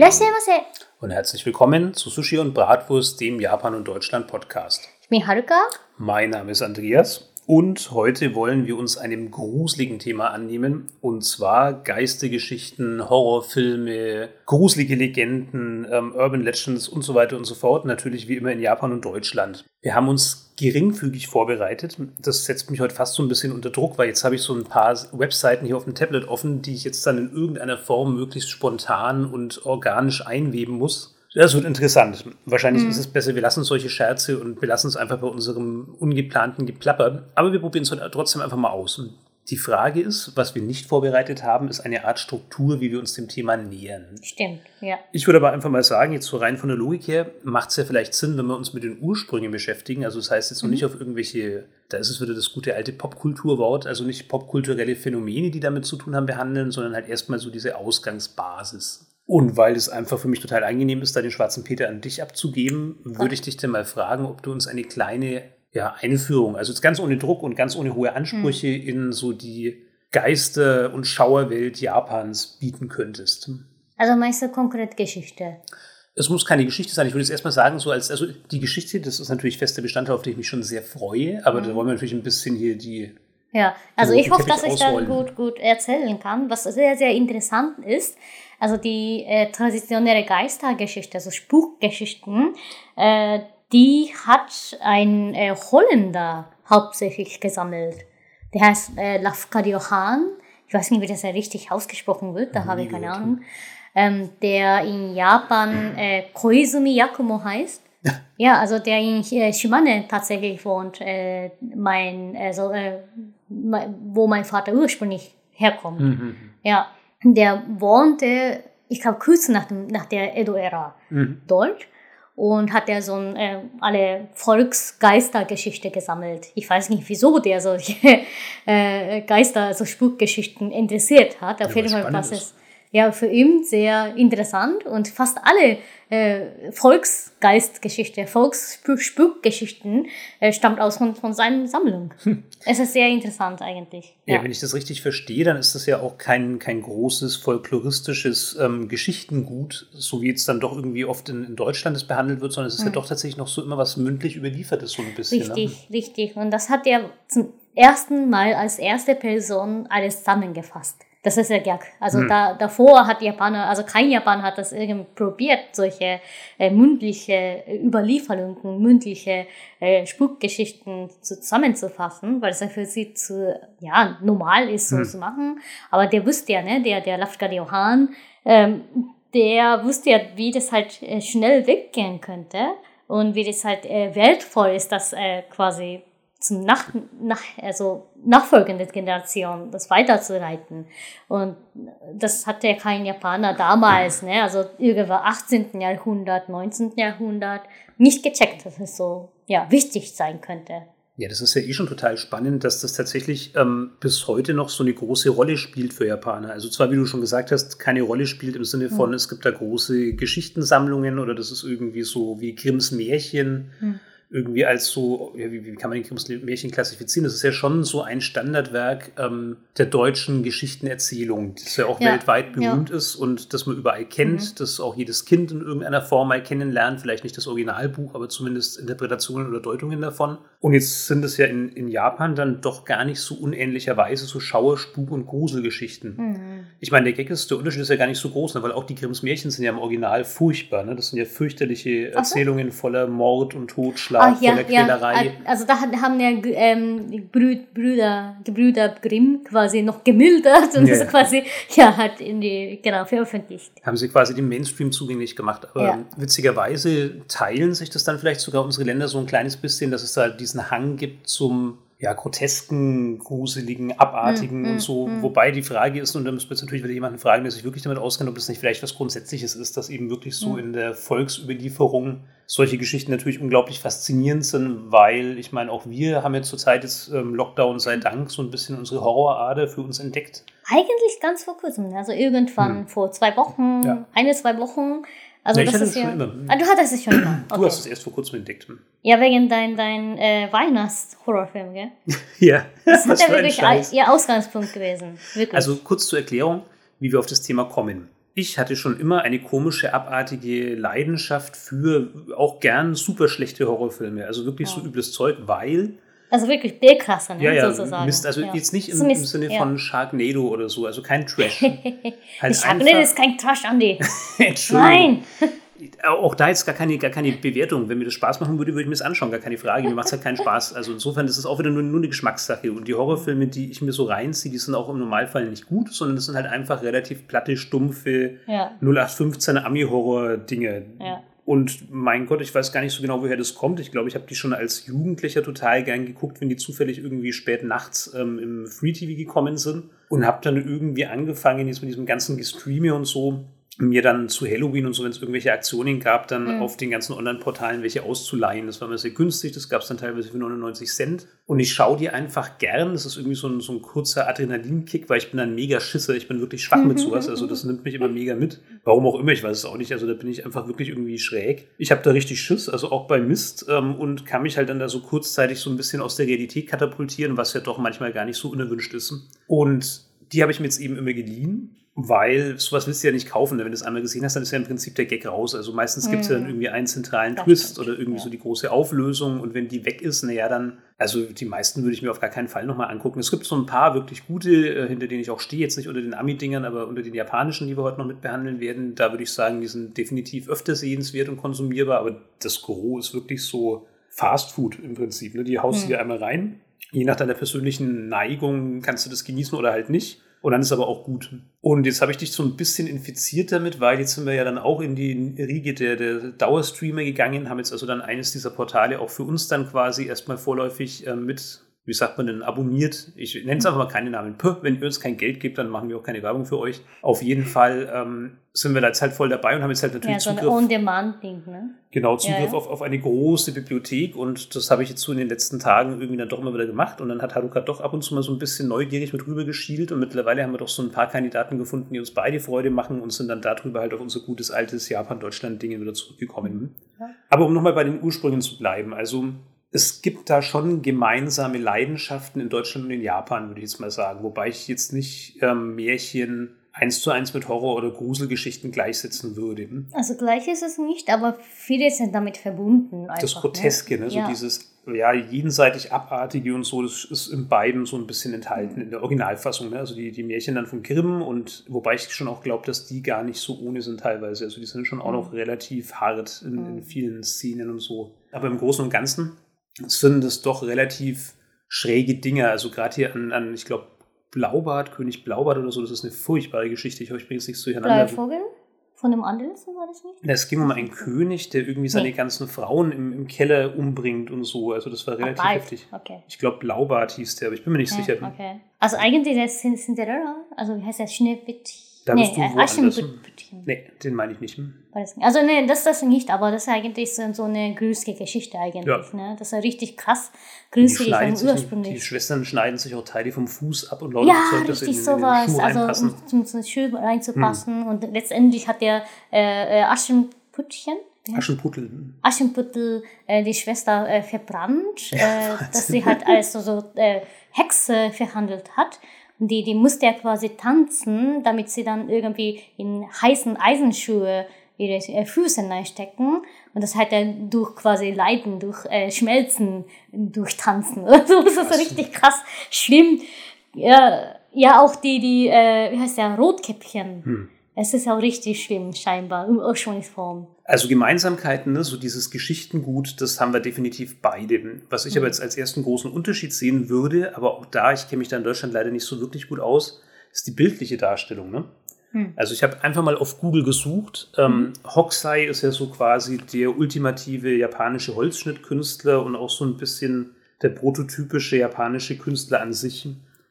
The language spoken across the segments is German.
Irashimasen. Und herzlich willkommen zu Sushi und Bratwurst, dem Japan und Deutschland Podcast. Ich bin Haruka. Mein Name ist Andreas und heute wollen wir uns einem gruseligen Thema annehmen und zwar Geistergeschichten, Horrorfilme, gruselige Legenden, ähm, Urban Legends und so weiter und so fort. Natürlich wie immer in Japan und Deutschland. Wir haben uns geringfügig vorbereitet. Das setzt mich heute fast so ein bisschen unter Druck, weil jetzt habe ich so ein paar Webseiten hier auf dem Tablet offen, die ich jetzt dann in irgendeiner Form möglichst spontan und organisch einweben muss. Das wird interessant. Wahrscheinlich ist es besser, wir lassen solche Scherze und wir lassen es einfach bei unserem ungeplanten Geplapper. Aber wir probieren es heute trotzdem einfach mal aus. Und die Frage ist, was wir nicht vorbereitet haben, ist eine Art Struktur, wie wir uns dem Thema nähern. Stimmt, ja. Ich würde aber einfach mal sagen, jetzt so rein von der Logik her, macht es ja vielleicht Sinn, wenn wir uns mit den Ursprüngen beschäftigen. Also das heißt jetzt noch nicht auf irgendwelche, da ist es wieder das gute alte Popkulturwort, also nicht popkulturelle Phänomene, die damit zu tun haben, behandeln, sondern halt erstmal so diese Ausgangsbasis. Und weil es einfach für mich total angenehm ist, da den schwarzen Peter an dich abzugeben, würde ich dich dann mal fragen, ob du uns eine kleine ja, Einführung, also jetzt ganz ohne Druck und ganz ohne hohe Ansprüche in so die Geister- und Schauerwelt Japans bieten könntest. Also meinst du konkret Geschichte? Es muss keine Geschichte sein. Ich würde jetzt erstmal sagen, so als, also die Geschichte, das ist natürlich fester Bestandteil, auf den ich mich schon sehr freue, aber da wollen wir natürlich ein bisschen hier die. Ja, also ich hoffe, dass ich ausrollen. gut, gut erzählen kann, was sehr, sehr interessant ist. Also die äh, traditionelle Geistergeschichte, also Spukgeschichten, äh, die hat ein äh, Holländer hauptsächlich gesammelt. Der heißt äh, Lafcadio Hahn. Ich weiß nicht, wie das ja richtig ausgesprochen wird, da habe ich keine. Ahnung. Ähm, der in Japan äh, Koizumi Yakumo heißt. Ja, also der in äh, Shimane tatsächlich wohnt, äh, mein, also, äh, mein, wo mein Vater ursprünglich herkommt. Mhm. Ja, der wohnte, ich glaube, kurz nach, dem, nach der Edo-Ära Mhm. dort und hat er so ein, äh, alle Volksgeistergeschichte gesammelt. Ich weiß nicht, wieso der solche äh, Geister, also Spukgeschichten interessiert hat. Auf Ja, jeden Fall, ist. ist ja für ihn sehr interessant und fast alle äh, Volksgeistgeschichte, Volksspukgeschichten äh, stammt aus von, von seiner Sammlung. Es ist sehr interessant eigentlich. Ja, wenn ich das richtig verstehe, dann ist das ja auch kein, kein großes folkloristisches ähm, Geschichtengut, so wie jetzt dann doch irgendwie oft in, in Deutschland es behandelt wird, sondern es ist ja doch tatsächlich noch so immer was mündlich überliefertes, so ein bisschen. Ne? Richtig, richtig. Und das hat er zum ersten Mal als erste Person alles zusammengefasst. Das ist der Gag. Also da, davor hat Japaner, also kein Japaner hat das irgendwie probiert, solche äh, mündliche äh, Überlieferungen, mündliche äh, Spukgeschichten zusammenzufassen, weil es ja für sie zu, ja, normal ist, so zu machen. Aber der wusste ja, ne, der, der Lafka Johann, ähm, der wusste ja, wie das halt äh, schnell weggehen könnte und wie das halt äh, wertvoll ist, das äh, quasi zum nach, nach, also nachfolgende Generation das weiterzuleiten. Und das hatte ja kein Japaner damals, ne? also irgendwann 18. Jahrhundert, 19. Jahrhundert, nicht gecheckt, dass es so ja, wichtig sein könnte. Ja, das ist ja eh schon total spannend, dass das tatsächlich ähm, bis heute noch so eine große Rolle spielt für Japaner. Also zwar, wie du schon gesagt hast, keine Rolle spielt im Sinne von, es gibt da große Geschichtensammlungen oder das ist irgendwie so wie Grimms Märchen. Irgendwie als so, ja, wie, wie kann man den Grimms Märchen klassifizieren? Das ist ja schon so ein Standardwerk ähm, der deutschen Geschichtenerzählung, das ja auch Ja, weltweit ja. berühmt ist und das man überall kennt, das auch jedes Kind in irgendeiner Form mal kennenlernt, vielleicht nicht das Originalbuch, aber zumindest Interpretationen oder Deutungen davon. Und jetzt sind es ja in, in Japan dann doch gar nicht so unähnlicherweise so Schauer, Spuk und Gruselgeschichten. Ich meine, der Gag ist, der Unterschied ist ja gar nicht so groß, ne, weil auch die Grimms Märchen sind ja im Original furchtbar. Ne? Das sind ja fürchterliche. Erzählungen voller Mord und Totschlag, voller Quälerei. Also da haben ja ähm, Brüder, die Brüder Grimm quasi noch gemildert und Ja, das ja. quasi ja hat in die genau veröffentlicht. haben sie quasi dem Mainstream zugänglich gemacht. Aber Ja. witzigerweise teilen sich das dann vielleicht sogar unsere Länder so ein kleines bisschen, dass es da diesen Hang gibt zum ja, grotesken, gruseligen, abartigen Mm, und so. Wobei die Frage ist, und da müssen wir jetzt natürlich wieder jemanden fragen, der sich wirklich damit auskennt, ob das nicht vielleicht was Grundsätzliches ist, dass eben wirklich so in der Volksüberlieferung solche Geschichten natürlich unglaublich faszinierend sind, weil ich meine, auch wir haben jetzt zurzeit jetzt ähm, Lockdown sei Dank so ein bisschen unsere Horrorader für uns entdeckt. Eigentlich ganz vor kurzem, also irgendwann vor zwei Wochen, Hm. Ja. eine, zwei Wochen. Also Ja, das ist ja. Ah, du hattest es schon immer. Du Okay. hast es erst vor kurzem entdeckt. Ja, wegen dein, dein äh, Weihnachts-Horrorfilm, gell? Ja, Das was ja wirklich ihr Ausgangspunkt gewesen. Wirklich. Also kurz zur Erklärung, wie wir auf das Thema kommen. ich hatte schon immer eine komische, abartige Leidenschaft für auch gern super schlechte Horrorfilme. Also wirklich ja. so übles Zeug, weil. Also wirklich B-Klasse, ne, ja, ja, sozusagen. Mist, also ja. jetzt nicht im, im Sinne von Sharknado oder so, also kein Trash. halt Sharknado ist kein Trash, Andy. Nein! auch da jetzt gar keine, gar keine Bewertung. Wenn mir das Spaß machen würde, würde ich mir das anschauen, gar keine Frage. Mir macht es halt keinen Spaß. Also insofern ist es auch wieder nur, nur eine Geschmackssache. Und die Horrorfilme, die ich mir so reinziehe, die sind auch im Normalfall nicht gut, sondern das sind halt einfach relativ platte, stumpfe ja. 0815 Ami-Horror-Dinge. Ja. Und mein Gott, ich weiß gar nicht so genau, woher das kommt. Ich glaube, ich habe die schon als Jugendlicher total gern geguckt, wenn die zufällig irgendwie spät nachts ähm, im Free TV gekommen sind. Und habe dann irgendwie angefangen, jetzt mit diesem ganzen Gestreame und so, mir dann zu Halloween und so, wenn es irgendwelche Aktionen gab, dann mhm. auf den ganzen Online-Portalen welche auszuleihen. Das war mir sehr günstig, das gab es dann teilweise für 99 Cent. Und ich schaue die einfach gern. Das ist irgendwie so ein, so ein kurzer Adrenalinkick, weil ich bin ein mega Schisser. Ich bin wirklich schwach mit sowas. Also das nimmt mich immer mega mit. Warum auch immer, ich weiß es auch nicht. Also da bin ich einfach wirklich irgendwie schräg. Ich habe da richtig Schiss, also auch bei Mist ähm, und kann mich halt dann da so kurzzeitig so ein bisschen aus der Realität katapultieren, was ja doch manchmal gar nicht so unerwünscht ist. Und die habe ich mir jetzt eben immer geliehen weil sowas willst du ja nicht kaufen. Wenn du es einmal gesehen hast, dann ist ja im Prinzip der Gag raus. Also meistens gibt es ja dann mhm. irgendwie einen zentralen das Twist stimmt. oder irgendwie ja. so die große Auflösung. Und wenn die weg ist, naja, dann, also die meisten würde ich mir auf gar keinen Fall nochmal angucken. Es gibt so ein paar wirklich gute, äh, hinter denen ich auch stehe, jetzt nicht unter den Ami-Dingern, aber unter den japanischen, die wir heute noch mit behandeln werden. Da würde ich sagen, die sind definitiv öfter sehenswert und konsumierbar, aber das Gros ist wirklich so Fast Food im Prinzip. Ne? Die haust du hm. dir einmal rein. Je nach deiner persönlichen Neigung kannst du das genießen oder halt nicht. Und dann ist aber auch gut. Und jetzt habe ich dich so ein bisschen infiziert damit, weil jetzt sind wir ja dann auch in die Riege der, der Dauerstreamer gegangen, haben jetzt also dann eines dieser Portale auch für uns dann quasi erstmal vorläufig äh, mit wie sagt man denn, abonniert. Ich nenne es einfach mal keine Namen. Puh, wenn ihr uns kein Geld gebt, dann machen wir auch keine Werbung für euch. Auf jeden Fall ähm, sind wir da jetzt halt voll dabei und haben jetzt halt natürlich ja, so Zugriff. On-Demand-Ding, ne? Genau, Zugriff ja, ja. Auf, auf eine große Bibliothek und das habe ich jetzt so in den letzten Tagen irgendwie dann doch immer wieder gemacht und dann hat Haruka doch ab und zu mal so ein bisschen neugierig mit rüber geschielt und mittlerweile haben wir doch so ein paar Kandidaten gefunden, die uns beide Freude machen und sind dann darüber halt auf unser gutes altes Japan-Deutschland-Ding wieder zurückgekommen. Ja. Aber um nochmal bei den Ursprüngen zu bleiben, also es gibt da schon gemeinsame Leidenschaften in Deutschland und in Japan, würde ich jetzt mal sagen. Wobei ich jetzt nicht ähm, Märchen eins zu eins mit Horror- oder Gruselgeschichten gleichsetzen würde. Also gleich ist es nicht, aber viele sind damit verbunden. Einfach, das ne? Groteske, ne? ne? so ja. dieses ja, jenseitig Abartige und so, das ist in beiden so ein bisschen enthalten, in der Originalfassung. Ne? Also die, die Märchen dann von Grimm und wobei ich schon auch glaube, dass die gar nicht so ohne sind teilweise. Also die sind schon auch noch mhm. relativ hart in, in vielen Szenen und so. Aber im Großen und Ganzen sind es doch relativ schräge Dinge. Also gerade hier an, an ich glaube, Blaubart, König Blaubart oder so, das ist eine furchtbare Geschichte. Ich hoffe, ich bringe es nicht durcheinander. Bleivogel? Von dem Andersen war das nicht? Es ging um einen König, der irgendwie seine nee. ganzen Frauen im, im, Keller umbringt und so. Also das war relativ Ach, heftig. Okay. Ich glaube, Blaubart hieß der, aber ich bin mir nicht okay, sicher. Okay. Also eigentlich der Cinderella, also wie heißt der Schneewittchen? Da nee, bist du woanders. Nee, den meine ich nicht. Also nee, das das nicht, aber das ist eigentlich so, so eine grusige Geschichte eigentlich. Ja. Ne? Das ist richtig krass gruselig und ursprünglich. Die Schwestern schneiden sich auch Teile vom Fuß ab und lauter ja, Zeug, das in, in, in sowas. den Schuh also um zum, zum Schuh reinzupassen. Hm. Und letztendlich hat der äh, äh Aschenputtchen, Aschenputtel. Aschenputtel äh, die Schwester äh, verbrannt, ja, äh, dass sie halt als so, so äh, Hexe verhandelt hat die, die musste ja quasi tanzen, damit sie dann irgendwie in heißen Eisenschuhe ihre äh, Füße reinstecken und das halt dann durch quasi Leiden, durch äh, Schmelzen, durch Tanzen. Also das ist richtig krass schlimm. Ja, ja auch die, die, äh, wie heißt der, Rotkäppchen. Hm. Es ist auch richtig schlimm, scheinbar, im Ursprungsform. Also Gemeinsamkeiten, ne, so dieses Geschichtengut, das haben wir definitiv beide. Was ich mhm. aber jetzt als ersten großen Unterschied sehen würde, aber auch da, ich kenne mich da in Deutschland leider nicht so wirklich gut aus, ist die bildliche Darstellung. Ne? Mhm. Also ich habe einfach mal auf Google gesucht. Ähm, mhm. Hokusai ist ja so quasi der ultimative japanische Holzschnittkünstler und auch so ein bisschen der prototypische japanische Künstler an sich.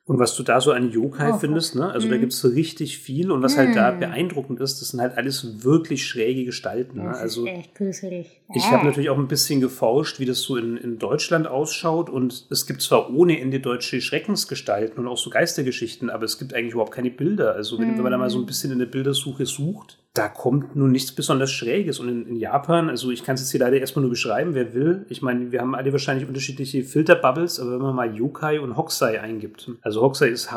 Und was du da so an Yokai oh, findest, ne? Also mhm. da gibt es so richtig viel und was mhm. halt da mhm. beeindruckend ist, das sind halt alles wirklich schräge Gestalten. Ne? Also echt gruselig. Ich habe natürlich auch ein bisschen geforscht, wie das so in, in Deutschland ausschaut. Und es gibt zwar ohne Ende deutsche Schreckensgestalten und auch so Geistergeschichten, aber es gibt eigentlich überhaupt keine Bilder. Also wenn, mhm. wenn man da mal so ein bisschen in der Bildersuche sucht, da kommt nun nichts besonders Schräges. Und in, in Japan, also ich kann es jetzt hier leider erstmal nur beschreiben, wer will. Ich meine, wir haben alle wahrscheinlich unterschiedliche Filterbubbles, aber wenn man mal Yokai und Hokusai eingibt, also Hokusai ist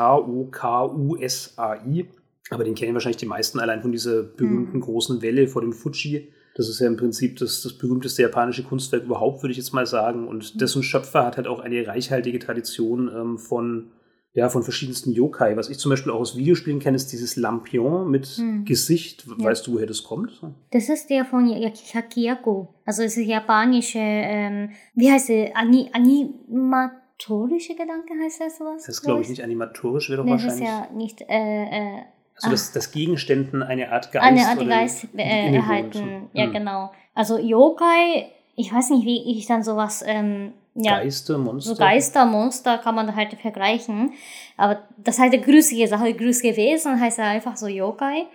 H-O-K-U-S-A-I, Aber den kennen wahrscheinlich die meisten allein von dieser berühmten Mhm. großen Welle vor dem Fuji. Das ist ja im Prinzip das, das berühmteste japanische Kunstwerk überhaupt, würde ich jetzt mal sagen. Und dessen Schöpfer hat halt auch eine reichhaltige Tradition ähm, von, ja, von verschiedensten Yokai. Was ich zum Beispiel auch aus Videospielen kenne, ist dieses Lampion mit Hm. Gesicht. Ja. Weißt du, woher das kommt? Das ist der von Hakiyaku. Also es ist japanische, ähm, wie heißt es, Ani animatorische Gedanke heißt das sowas? Das ist, glaube ich, nicht animatorisch, wäre doch Nee, das ist wahrscheinlich. ja nicht, äh, äh, also, dass, dass Gegenständen eine Art Geist, eine Art Geist äh, erhalten. Ja, Hm. genau. Also Yokai, ich weiß nicht, wie ich dann sowas, ähm, ja, Geister, Monster. so Geister, Monster kann man halt vergleichen. Aber das halt eine grüßige Sache, grüßige Wesen heißt ja einfach so Yokai,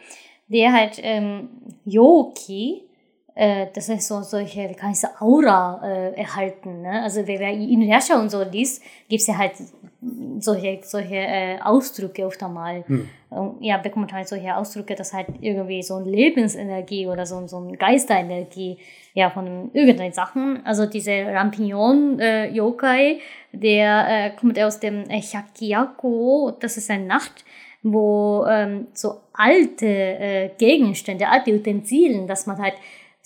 der halt ähm, Yoki, äh, das ist so solche, wie kann ich sagen, Aura äh, erhalten. Ne? Also wer, wer Inuyasha und so liest, gibt es ja halt solche, solche äh, Ausdrücke oft einmal. Hm. Und ja, bekommt halt solche Ausdrücke, dass halt irgendwie so eine Lebensenergie oder so, so eine Geisterenergie ja, von irgendwelchen Sachen. Also diese Rampignon-Yokai, der äh, kommt aus dem äh, Shakyako, das ist eine Nacht, wo ähm, so alte äh, Gegenstände, alte Utensilien, dass man halt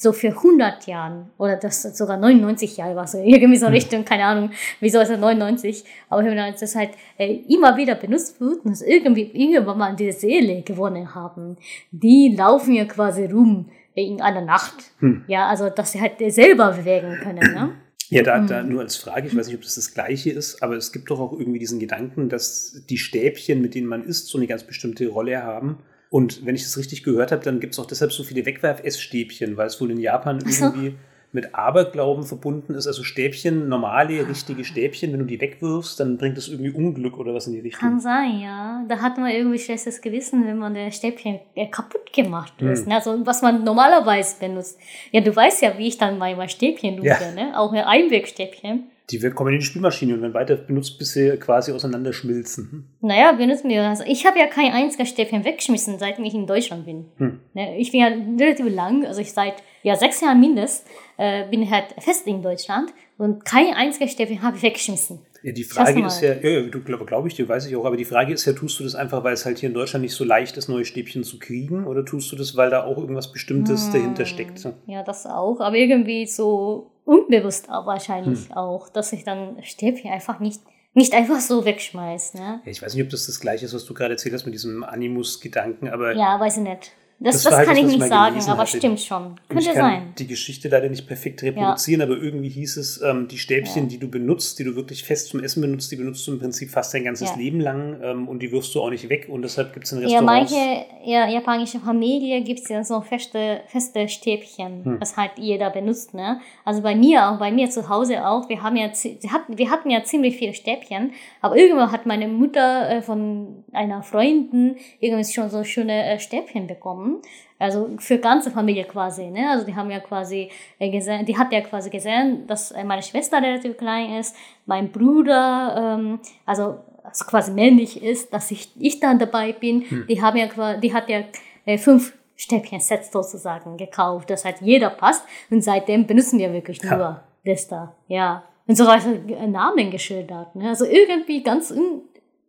so für 100 Jahren oder das sogar 99 Jahre war so irgendwie so Richtung, keine Ahnung, wieso ist es 99, aber wenn das halt äh, immer wieder benutzt wird und es irgendwie irgendwann mal diese Seele gewonnen haben, die laufen ja quasi rum in einer Nacht. Hm. Ja, also dass sie halt selber bewegen können, ne? Ja, da, da Mhm. nur als Frage, ich weiß nicht, ob das das Gleiche ist, aber es gibt doch auch irgendwie diesen Gedanken, dass die Stäbchen, mit denen man isst, so eine ganz bestimmte Rolle haben. Und wenn ich das richtig gehört habe, dann gibt es auch deshalb so viele Wegwerf-Essstäbchen, weil es wohl in Japan so. irgendwie mit Aberglauben verbunden ist. Also Stäbchen, normale, richtige Stäbchen, wenn du die wegwirfst, dann bringt das irgendwie Unglück oder was in die Richtung. Kann sein, ja. Da hat man irgendwie schlechtes Gewissen, wenn man der Stäbchen äh, kaputt gemacht Hm. ist. Ne? Also was man normalerweise benutzt. Ja, du weißt ja, wie ich dann mein Stäbchen nutze, Ja. ne? Auch ein Einwegstäbchen. Die kommen in die Spülmaschine und werden weiter benutzt, bis sie quasi auseinanderschmilzen. Naja, benutzen wir das. Ich habe ja kein einziges Stäbchen weggeschmissen, seitdem ich in Deutschland bin. Hm. Ne, Ich bin ja relativ lang, also ich seit ja, sechs Jahren mindestens, äh, bin halt fest in Deutschland und kein einziges Stäbchen habe ich weggeschmissen. Ja, die Frage ist ja, ja, ja, du glaube glaub ich dir, weiß ich auch, aber die Frage ist ja, tust du das einfach, weil es halt hier in Deutschland nicht so leicht ist, neue Stäbchen zu kriegen, oder tust du das, weil da auch irgendwas Bestimmtes Hm. dahinter steckt? Ja, das auch, aber irgendwie so unbewusst auch wahrscheinlich Hm. auch, dass ich dann Stäbchen einfach nicht, nicht einfach so wegschmeiß, ne? Ja, ich weiß nicht, ob das das gleiche ist, was du gerade erzählt hast mit diesem Animus-Gedanken, aber Ja, weiß ich nicht. Das, Das das, kann ich was ich nicht sagen, aber hatte. stimmt schon. Könnte ich kann sein. die Geschichte leider nicht perfekt reproduzieren, aber irgendwie hieß es, ähm, die Stäbchen, Ja. die du benutzt, die du wirklich fest zum Essen benutzt, die benutzt du im Prinzip fast dein ganzes Ja. Leben lang ähm, und die wirfst du auch nicht weg und deshalb gibt es in Ja, Restaurants... manche ja, japanische Familie gibt es ja so feste, feste Stäbchen, Hm. das halt jeder benutzt. Ne? Also bei mir auch, bei mir zu Hause auch, wir, haben ja, zi- wir, hatten, wir hatten ja ziemlich viele Stäbchen, aber irgendwann hat meine Mutter äh, von einer Freundin irgendwie schon so schöne äh, Stäbchen bekommen. Also für ganze Familie quasi, ne? Also die haben ja quasi äh, gesehen, die hat ja quasi gesehen, dass äh, meine Schwester relativ klein ist, mein Bruder, ähm, also, also quasi männlich ist, dass ich, ich dann dabei bin. Die haben ja quasi, die hat ja äh, fünf Stäbchen-Sets sozusagen gekauft, das halt jeder passt. Und seitdem benutzen wir wirklich Ja. nur das da, ja. Und so Namen geschildert, ne? Also irgendwie ganz un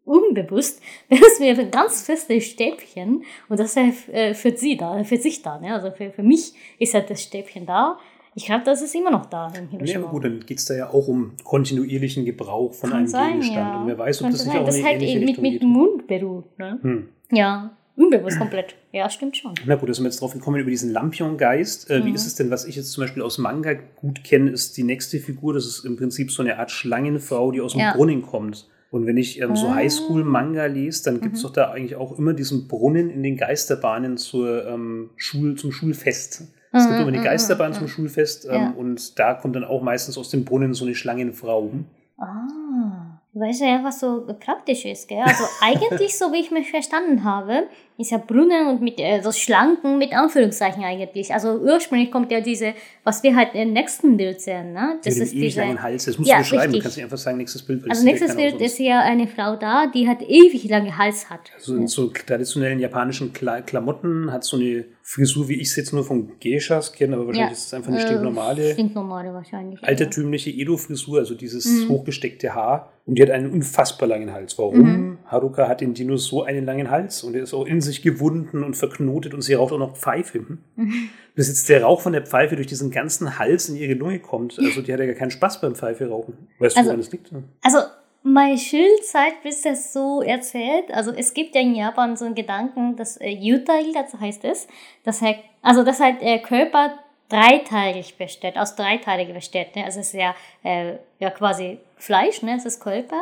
unbewusst benutzen wir ganz feste Stäbchen und das ja äh, für sie da, für sich da, ne? Also für, für mich ist ja das Stäbchen da. Ich glaube, das ist immer noch da Ja, Hiroshima. aber gut, dann geht es da ja auch um kontinuierlichen Gebrauch von Kann einem sein, Gegenstand. ja. Und wer weiß, ob Könnte das nicht auch das eine halt ähnliche mit, mit geht. dem Mund beruht, ne? Hm. Ja, unbewusst komplett. Ja, stimmt schon. Na gut, da sind wir jetzt drauf gekommen über diesen Lampion-Geist. Äh, Wie Mhm. ist es denn, was ich jetzt zum Beispiel aus Manga gut kenne, ist die nächste Figur. Das ist im Prinzip so eine Art Schlangenfrau, die aus dem Ja. Brunnen kommt. Und wenn ich ähm, so Ah. Highschool-Manga lese, dann gibt es Mhm. doch da eigentlich auch immer diesen Brunnen in den Geisterbahnen zur, ähm, Schul zum Schulfest. Es gibt Mhm, immer eine mhm, Geisterbahn mhm, zum. Schulfest ähm, Ja. und da kommt dann auch meistens aus dem Brunnen so eine Schlangenfrau. Ah, weil es ja einfach so praktisch ist, gell? Also eigentlich, so wie ich mich verstanden habe, ist ja Brunnen und mit äh, so Schlanken mit Anführungszeichen eigentlich. Also ursprünglich kommt ja diese, was wir halt im nächsten Bild sehen, ne? Das mit ist ewig diese. langen Hals. Das musst Ja, du beschreiben. Du richtig. kannst nicht einfach sagen, nächstes Bild. Also nächstes Bild ist ja eine Frau da, die hat ewig lange Hals hat. So in so traditionellen japanischen Kla Klamotten, hat so eine Frisur, wie ich es jetzt nur von Geishas kenne, aber wahrscheinlich ist es einfach eine äh, stinknormale, Stinknormale wahrscheinlich. ja. altertümliche Edo-Frisur, also dieses Mhm. hochgesteckte Haar. Und die hat einen unfassbar langen Hals. Warum? Mhm. Haruka hat den Dinos so einen langen Hals und er ist auch in sich sich gewunden und verknotet und sie raucht auch noch Pfeife. Mhm. Bis jetzt der Rauch von der Pfeife durch diesen ganzen Hals in ihre Lunge kommt. Also die hat ja gar keinen Spaß beim Pfeife rauchen. Weißt also, du, woran das liegt? Also meine Schulzeit bis das so erzählt. Also es gibt ja in Japan so einen Gedanken, dass äh, Yutai, das heißt es, dass halt, also dass halt der Körper dreiteilig besteht, aus dreiteilig besteht. Ne? Also es ist ja, äh, ja quasi Fleisch, ne? es ist Körper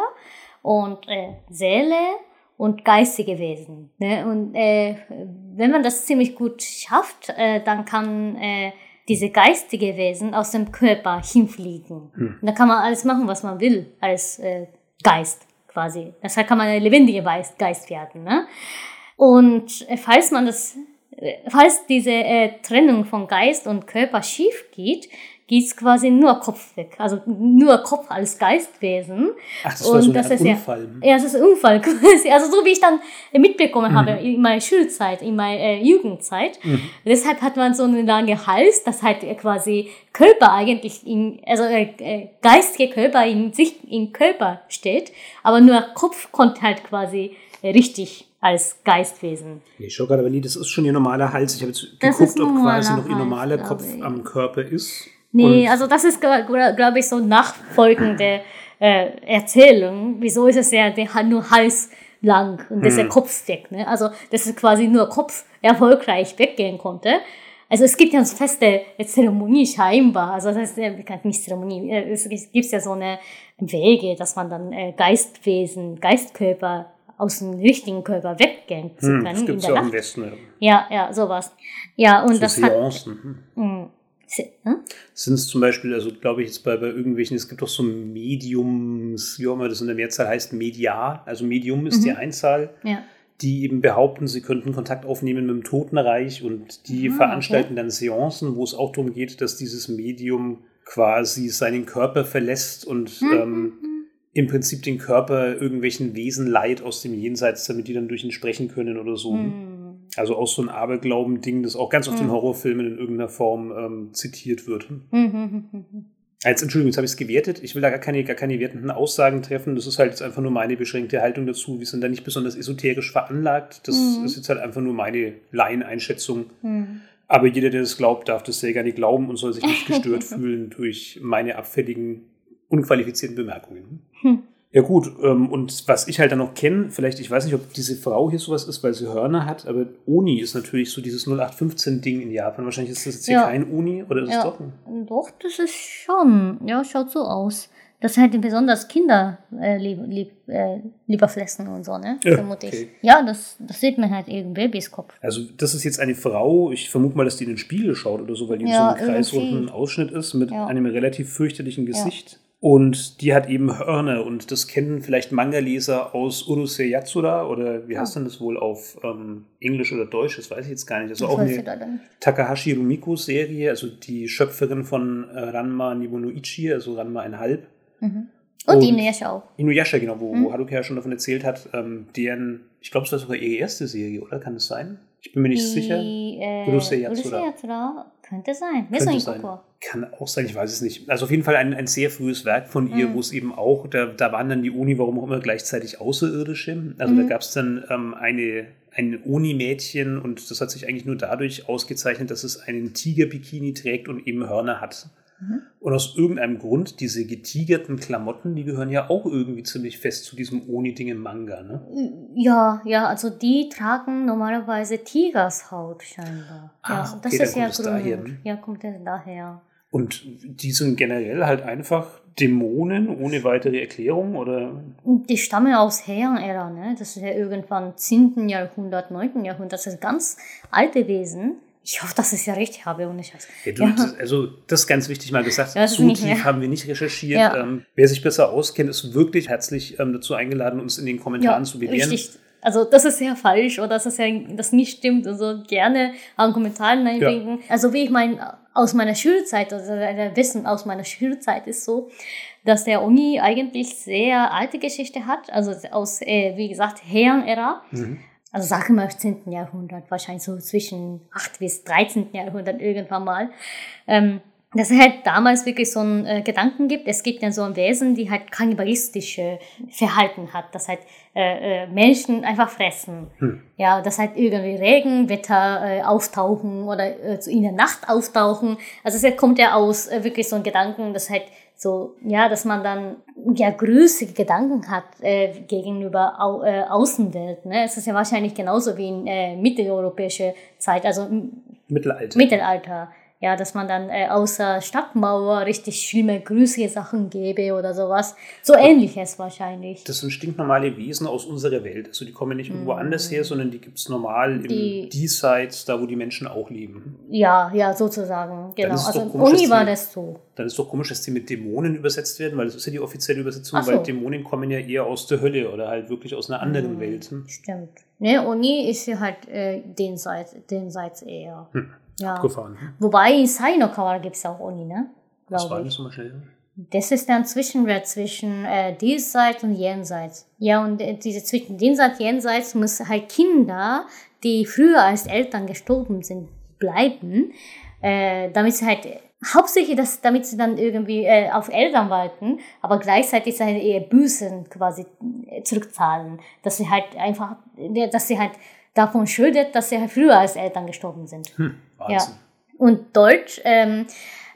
und äh, Seele und geistige Wesen. Ne? Und äh, wenn man das ziemlich gut schafft, äh, dann kann äh, diese geistige Wesen aus dem Körper hinfliegen. Hm. Und da kann man alles machen, was man will als äh, Geist quasi. Deshalb kann man ein lebendiger Geist werden. Ne? Und äh, falls man das, äh, falls diese äh, Trennung von Geist und Körper schief geht, geht's quasi nur Kopf weg. Also nur Kopf als Geistwesen. Ach, das war und so das ist Unfall. Ja, ja, das ist ein Unfall quasi. Also so wie ich dann mitbekommen mhm. habe in meiner Schulzeit, in meiner äh, Jugendzeit. Mhm. Deshalb hat man so einen langen Hals, das halt quasi Körper eigentlich in, also äh, äh, geistige Körper in sich, in Körper steht, aber nur Kopf kommt halt quasi richtig als Geistwesen. Ich schau gerade, aber nee, das ist schon ihr normaler Hals. Ich habe jetzt geguckt, ob quasi noch ihr normaler Kopf am Körper ist. Nee, also das ist, glaube ich, so nachfolgende äh, Erzählung. Wieso ist es ja der, nur Hals lang und dass der hm. Kopf weg, ne? Also, dass es quasi nur Kopf erfolgreich weggehen konnte. Also es gibt ja so feste Zeremonie scheinbar, also das heißt nicht Zeremonie, äh, es gibt ja so eine Wege, dass man dann äh, Geistwesen, Geistkörper aus dem richtigen Körper weggehen zu können. Hm, das gibt's in der ja Nacht. Im Westen, ja. ja, ja, sowas. Ja, und so das Seancen. hat. Hm. Hm. Sind es zum Beispiel, also glaube ich jetzt bei, bei irgendwelchen, es gibt doch so Mediums, wie auch immer das in der Mehrzahl heißt, Media, also Medium ist mhm. die Einzahl, ja. die eben behaupten, sie könnten Kontakt aufnehmen mit dem Totenreich und die ah, veranstalten okay. dann Seancen, wo es auch darum geht, dass dieses Medium quasi seinen Körper verlässt und mhm. ähm, mhm. im Prinzip den Körper irgendwelchen Wesen leiht aus dem Jenseits, damit die dann durch ihn sprechen können oder so. Mhm. Also auch so ein Aberglauben-Ding, das auch ganz oft mhm. in Horrorfilmen in irgendeiner Form ähm, zitiert wird. Mhm. Als Entschuldigung, jetzt habe ich es gewertet. Ich will da gar keine, gar keine wertenden Aussagen treffen. Das ist halt jetzt einfach nur meine beschränkte Haltung dazu. Wir sind da nicht besonders esoterisch veranlagt. Das mhm. ist jetzt halt einfach nur meine Laieneinschätzung. Mhm. Aber jeder, der das glaubt, darf das sehr gerne glauben und soll sich nicht gestört fühlen durch meine abfälligen, unqualifizierten Bemerkungen. Hm. Ja gut, ähm, und was ich halt dann noch kenne, vielleicht, ich weiß nicht, ob diese Frau hier sowas ist, weil sie Hörner hat, aber Uni ist natürlich so dieses 0815-Ding in Japan. Wahrscheinlich ist das jetzt hier ja. kein Uni, oder ist ja. es doch? Doch, das ist schon. Ja, schaut so aus. Das halt besonders Kinder äh, lieb, lieb, äh, lieber fressen und so, ne? Ja, vermute ich. Okay. Ja, das, das sieht man halt eben Babys Kopf. Also, das ist jetzt eine Frau, ich vermute mal, dass die in den Spiegel schaut oder so, weil die ja, in so einem kreisrunden Ausschnitt ist mit einem relativ fürchterlichen Gesicht. Und die hat eben Hörner und das kennen vielleicht Manga-Leser aus Urusei Yatsura oder wie heißt denn das wohl auf ähm, Englisch oder Deutsch, das weiß ich jetzt gar nicht. Das ist auch eine Takahashi Rumiko-Serie, also die Schöpferin von äh, Ranma Nibonuichi, also Ranma ein Halb. Mhm. Und, und Inuyasha auch. Inuyasha, genau, wo, mhm. wo Haruka ja schon davon erzählt hat, ähm, deren, ich glaube, es war sogar ihre erste Serie, oder? Kann es sein? Ich bin mir nicht die, sicher. Äh, Urusei Yatsura. Yatsura könnte sein. Könnte sein. Kann auch sein, ich weiß es nicht. Also auf jeden Fall ein, ein sehr frühes Werk von ihr, mhm. wo es eben auch, da, da waren dann die Uni, warum auch immer, gleichzeitig Außerirdische. Also mhm. da gab es dann ähm, eine, ein Uni-Mädchen und das hat sich eigentlich nur dadurch ausgezeichnet, dass es einen Tiger-Bikini trägt und eben Hörner hat. Mhm. Und aus irgendeinem Grund, diese getigerten Klamotten, die gehören ja auch irgendwie ziemlich fest zu diesem Oni-Ding im Manga, ne? Ja, ja, also die tragen normalerweise Tigershaut scheinbar. Ah, ja, okay, das ist ja Grund. Daher, ne? Ja, kommt das daher. Und die sind generell halt einfach Dämonen ohne weitere Erklärung, oder? Die stammen aus Heian-Ära, ne? Das ist ja irgendwann 10. Jahrhundert, 9. Jahrhundert. Das sind ganz alte Wesen ich hoffe, dass ich es ja richtig habe, ohne Scheiß. Ja, du, ja. Das, also, das ist ganz wichtig mal gesagt. Ja, so tief haben wir nicht recherchiert. Ähm, wer sich besser auskennt, ist wirklich herzlich ähm, dazu eingeladen, uns in den Kommentaren zu bewerten. Richtig. Also das ist ja falsch oder das ist ja das nicht stimmt. Also gerne an Kommentaren einbringen. Also wie ich meine, aus meiner Schulzeit, also Wissen aus meiner Schulzeit ist so, dass der Uni eigentlich sehr alte Geschichte hat. Also aus, äh, wie gesagt, Herren-Ära. Mhm also sagen wir 15. Jahrhundert, wahrscheinlich so zwischen 8 bis 13. Jahrhundert irgendwann mal. Ähm, dass es halt damals wirklich so einen äh, Gedanken gibt, es gibt ja so ein Wesen, die halt kannibalistische Verhalten hat, das halt äh, äh, Menschen einfach fressen. Hm. Ja, dass halt irgendwie Regenwetter äh, auftauchen oder äh, in der Nacht auftauchen. Also es kommt ja aus äh, wirklich so ein Gedanken, dass halt so, ja, dass man dann ja größere Gedanken hat äh, gegenüber au, äh, Außenwelt. Ne? Es ist ja wahrscheinlich genauso wie in äh, mitteleuropäischer Zeit, also Mittelalter. Mittelalter ja, dass man dann äh, außer Stadtmauer richtig schlimme, größere Sachen gäbe oder sowas. So ähnliches wahrscheinlich. Das sind stinknormale Wesen aus unserer Welt. Also die kommen nicht irgendwo mm. anders her, sondern die gibt es normal im die, Diesseits, da wo die Menschen auch leben. Ja, ja, sozusagen. Genau. Also im Uni war das so. Dann ist doch komisch, dass die mit Dämonen übersetzt werden, weil das ist ja die offizielle Übersetzung, so. weil Dämonen kommen ja eher aus der Hölle oder halt wirklich aus einer anderen mm, Welt. Hm? Stimmt. Ne, Uni ist ja halt äh, den Seits eher. Hm. Ja. Abgefahren. Wobei in Sainokawara gibt es auch Uni, ne? Was war das zum schnell? Das ist dann Zwischenwert zwischen äh, diesseits und jenseits. Ja, und äh, diese zwischen diesseits und jenseits muss halt Kinder, die früher als Eltern gestorben sind, bleiben, äh, damit sie halt hauptsächlich, dass, damit sie dann irgendwie äh, auf Eltern walten, aber gleichzeitig seine eher Büßen quasi äh, zurückzahlen, dass sie halt einfach, dass sie halt davon schuldet, dass sie halt früher als Eltern gestorben sind. Hm. Wahnsinn. Ja. Und Deutsch ähm,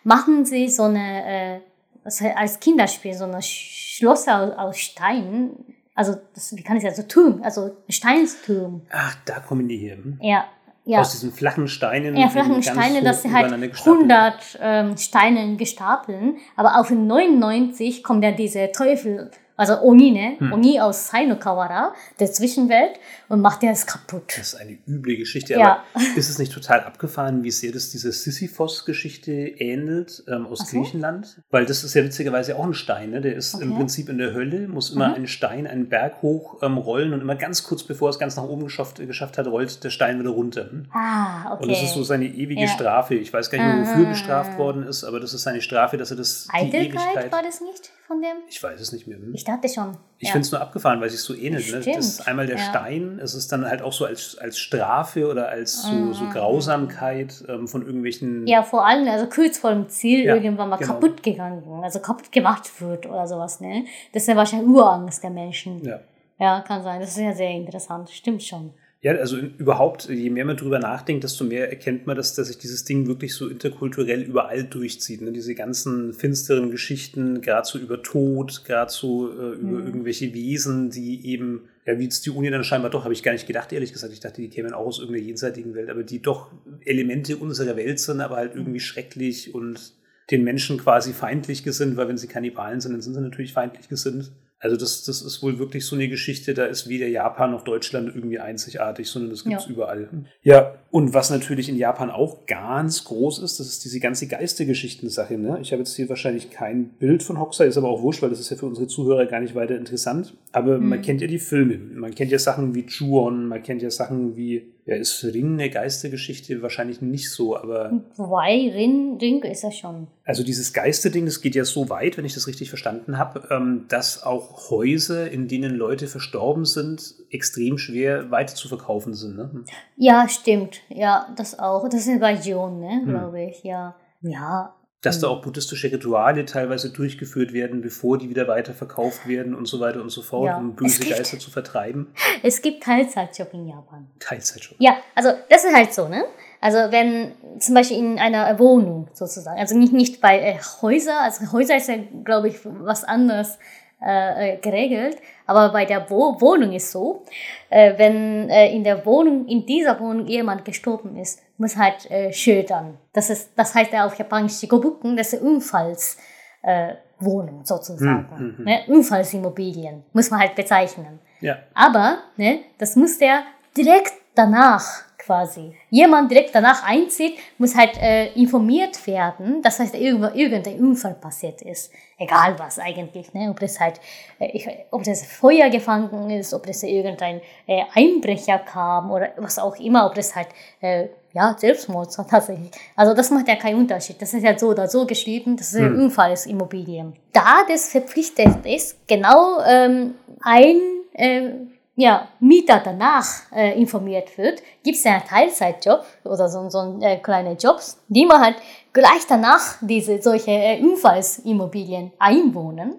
machen sie so eine, äh, als Kinderspiel, so eine Schlosser aus, aus Stein. Also, das, wie kann ich sagen, so Turm, also Steinsturm. Ach, da kommen die her. Hm? Ja. Ja. Aus diesen flachen Steinen. Ja, flachen Steine, dass sie halt 100 ähm, Steinen gestapeln. Aber auf den 99 kommt ja diese Teufel also Oni, ne? Hm. Oni aus Sainokawara, der Zwischenwelt, und macht der es kaputt. Das ist eine üble Geschichte, ja. aber ist es nicht total abgefahren, wie sehr das diese Sisyphos-Geschichte ähnelt ähm, aus so. Griechenland? Weil das ist ja witzigerweise auch ein Stein, ne? Der ist okay. im Prinzip in der Hölle, muss immer mhm. einen Stein, einen Berg hoch ähm, rollen und immer ganz kurz bevor es ganz nach oben geschafft, geschafft hat, rollt der Stein wieder runter. Ah, okay. Und das ist so seine ewige ja. Strafe. Ich weiß gar nicht mehr, wofür ah. bestraft worden ist, aber das ist seine Strafe, dass er das Eitelkeit die Ewigkeit... war das nicht? von dem? Ich weiß es nicht mehr. Hm? Ich dachte schon. Ich ja. finde es nur abgefahren, weil es sich so ähnelt. Ne? Das ist einmal der ja. Stein, es ist dann halt auch so als, als Strafe oder als so, mhm. so Grausamkeit ähm, von irgendwelchen. Ja, vor allem, also kurz vor dem Ziel ja, irgendwann mal genau. kaputt gegangen, also kaputt gemacht wird oder sowas. Ne? Das ist ja wahrscheinlich Urangst der Menschen. Ja. Ja, kann sein. Das ist ja sehr interessant. Stimmt schon. Ja, also überhaupt, je mehr man drüber nachdenkt, desto mehr erkennt man, dass, dass sich dieses Ding wirklich so interkulturell überall durchzieht. Ne? Diese ganzen finsteren Geschichten, gerade so über Tod, gerade so äh, über mhm. irgendwelche Wesen, die eben, ja, wie jetzt die Uni dann scheinbar doch, habe ich gar nicht gedacht, ehrlich gesagt. Ich dachte, die kämen auch aus irgendeiner jenseitigen Welt, aber die doch Elemente unserer Welt sind, aber halt irgendwie mhm. schrecklich und den Menschen quasi feindlich gesinnt, weil wenn sie Kannibalen sind, dann sind sie natürlich feindlich gesinnt. Also das, das ist wohl wirklich so eine Geschichte, da ist weder Japan noch Deutschland irgendwie einzigartig, sondern das gibt es ja. überall. Ja, und was natürlich in Japan auch ganz groß ist, das ist diese ganze Geistergeschichten-Sache. Ne? Ich habe jetzt hier wahrscheinlich kein Bild von Hoxha, ist aber auch wurscht, weil das ist ja für unsere Zuhörer gar nicht weiter interessant. Aber mhm. man kennt ja die Filme, man kennt ja Sachen wie Juon, man kennt ja Sachen wie ja, ist Ring eine Geistergeschichte? Wahrscheinlich nicht so, aber. Wobei, Ring, Ring ist ja schon. Also dieses Geisterding, das geht ja so weit, wenn ich das richtig verstanden habe, ähm, dass auch Häuser, in denen Leute verstorben sind, extrem schwer weiter zu verkaufen sind. Ne? Ja, stimmt. Ja, das auch. Das ist bei John, ne, hm. glaube ich, ja. Ja, dass da mhm. auch buddhistische Rituale teilweise durchgeführt werden, bevor die wieder weiterverkauft werden und so weiter und so fort, ja. um böse gibt, Geister zu vertreiben. Es gibt Teilzeitjob in Japan. Teilzeitjob? Ja, also das ist halt so, ne? Also wenn zum Beispiel in einer Wohnung sozusagen, also nicht, nicht bei äh, Häuser, also Häuser ist ja, glaube ich, was anderes äh, äh, geregelt, aber bei der Wo Wohnung ist so, äh, wenn äh, in der Wohnung, in dieser Wohnung jemand gestorben ist, muss halt äh, schildern. Das ist, das heißt ja auf Japanisch Shigobuken, das ist Unfallswohnung äh, sozusagen. Hm, hm, hm. Ne? Unfallsimmobilien muss man halt bezeichnen. Ja. Aber ne, das muss der direkt danach quasi. Jemand direkt danach einzieht, muss halt äh, informiert werden, dass heißt, irgendwo irgendein Unfall passiert ist. Egal was eigentlich, ne? ob das halt, äh, ich, ob das Feuer gefangen ist, ob das irgendein äh, Einbrecher kam oder was auch immer, ob das halt äh, ja, Selbstmord tatsächlich. Also das macht ja keinen Unterschied. Das ist ja so oder so geschrieben, das ist hm. ein Unfallsimmobilien. Da das verpflichtet ist, genau ähm, ein äh, ja, Mieter danach äh, informiert wird, gibt es einen Teilzeitjob oder so, so äh, kleine Jobs, die man halt gleich danach diese solche äh, Unfallsimmobilien einwohnen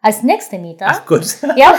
als nächste Mieter. Ach Gott. Ja.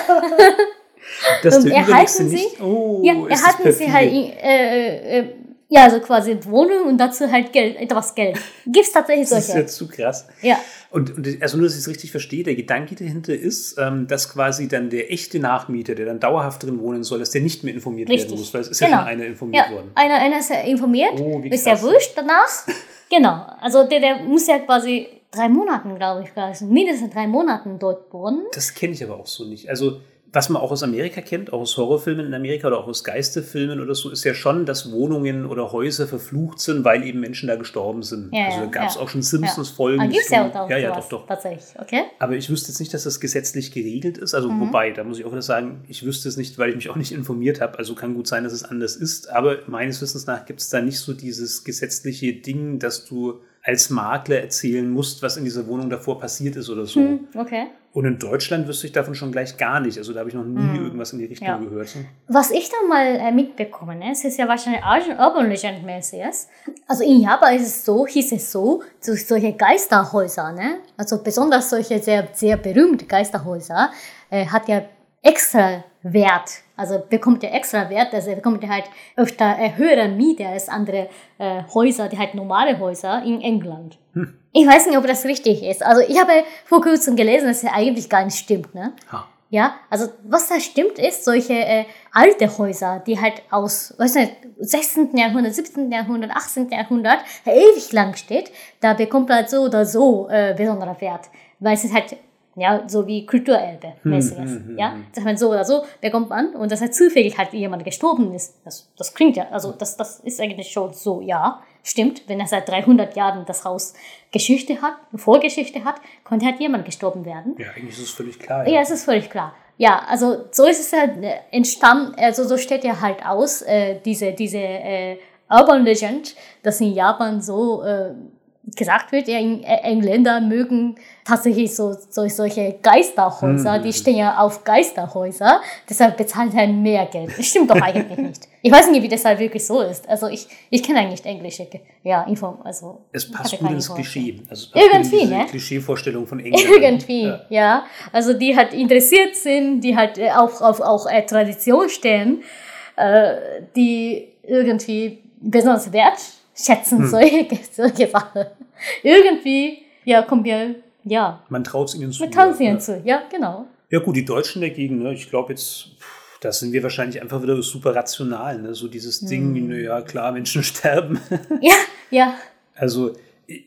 Das Und erhalten sie, nicht. Oh, ja, erhalten sie halt äh, äh, ja, also quasi Wohnung und dazu halt Geld, etwas Geld. Gibt's tatsächlich Das ist solche. ja zu krass. Ja. Und, und also nur, dass ich es richtig verstehe, der Gedanke dahinter ist, ähm, dass quasi dann der echte Nachmieter, der dann dauerhaft drin wohnen soll, dass der nicht mehr informiert werden Richtig. muss, weil es ist Genau. ja schon einer informiert Ja, worden. einer, einer ist ja informiert, Oh, wie ist ja wurscht danach. genau, also der, der muss ja quasi drei Monaten, glaube ich, mindestens drei Monaten dort wohnen. Das kenne ich aber auch so nicht. Also, was man auch aus Amerika kennt, auch aus Horrorfilmen in Amerika oder auch aus Geistefilmen oder so, ist ja schon, dass Wohnungen oder Häuser verflucht sind, weil eben Menschen da gestorben sind. Ja, also da ja, gab es ja. auch schon Simpsons-Folgen. Ah, die gibt's ja auch ja, ja, doch, doch. tatsächlich, okay? Aber ich wüsste jetzt nicht, dass das gesetzlich geregelt ist. Also, wobei, da muss ich auch wieder sagen, ich wüsste es nicht, weil ich mich auch nicht informiert habe. Also kann gut sein, dass es anders ist. Aber meines Wissens nach gibt es da nicht so dieses gesetzliche Ding, dass du als Makler erzählen musst, was in dieser Wohnung davor passiert ist oder so. Hm, okay. Und in Deutschland wüsste ich davon schon gleich gar nicht. Also da habe ich noch nie irgendwas in die Richtung Ja. gehört. Was ich da mal äh, mitbekommen habe, ist ja wahrscheinlich Urban Urban Legend mäßiges. Also in Japan ist es so, hieß es so, so solche Geisterhäuser, ne? Also besonders solche sehr, sehr berühmte Geisterhäuser, äh, hat ja extra Wert. Also bekommt ja extra Wert, also bekommt ja halt öfter äh, höhere Miete als andere äh, Häuser, die halt normale Häuser in England. Ich weiß nicht, ob das richtig ist. Also ich habe vor kurzem gelesen, dass es eigentlich gar nicht stimmt, ne? Ha. Ja, also was da stimmt ist, solche äh, alte Häuser, die halt aus, weiß nicht, 16. Jahrhundert, 17. Jahrhundert, 18. Jahrhundert ewig lang steht, da bekommt man halt so oder so äh, besonderer Wert, weil es ist halt ja so wie Kulturerbe mäßiges, ja, sagt man so oder so bekommt man und dass halt zufällig halt jemand gestorben ist, das, das klingt ja, also das, das ist eigentlich schon so, ja, stimmt, wenn er seit 300 Jahren das Haus Geschichte hat, Vorgeschichte hat, konnte halt jemand gestorben werden. Ja, eigentlich ist es völlig klar. Ja, es ist völlig klar. Ja, also so ist es halt äh, entstanden, also so steht ja halt aus, äh, diese, diese äh, Urban Legend, dass in Japan so äh, gesagt wird, ja, in, Engländer mögen tatsächlich so, so solche Geisterhäuser, die stehen ja auf Geisterhäuser, deshalb bezahlen halt mehr Geld. Das stimmt doch eigentlich nicht. Ich weiß nicht, wie das halt wirklich so ist. Also ich, ich kenne eigentlich englische, ja, Inform, also. Es ich passt gut ins. Klischee. Also es Irgendwie, ne? Klischeevorstellung von England. Irgendwie, Ja. ja. Also die halt interessiert sind, die halt äh, auch auf auch, äh, Tradition stehen, äh, die irgendwie besonders wertschätzen Hm. solche, solche Sachen. Irgendwie, ja, kommt mir, ja, Man traut es ihnen zu. mit Tanzen ja. zu. Ja, genau. Ja gut, die Deutschen dagegen, ne, ich glaube jetzt, da sind wir wahrscheinlich einfach wieder super rational. Ne? So dieses Ding, Hm. wie, ja klar, Menschen sterben. Ja, ja. Also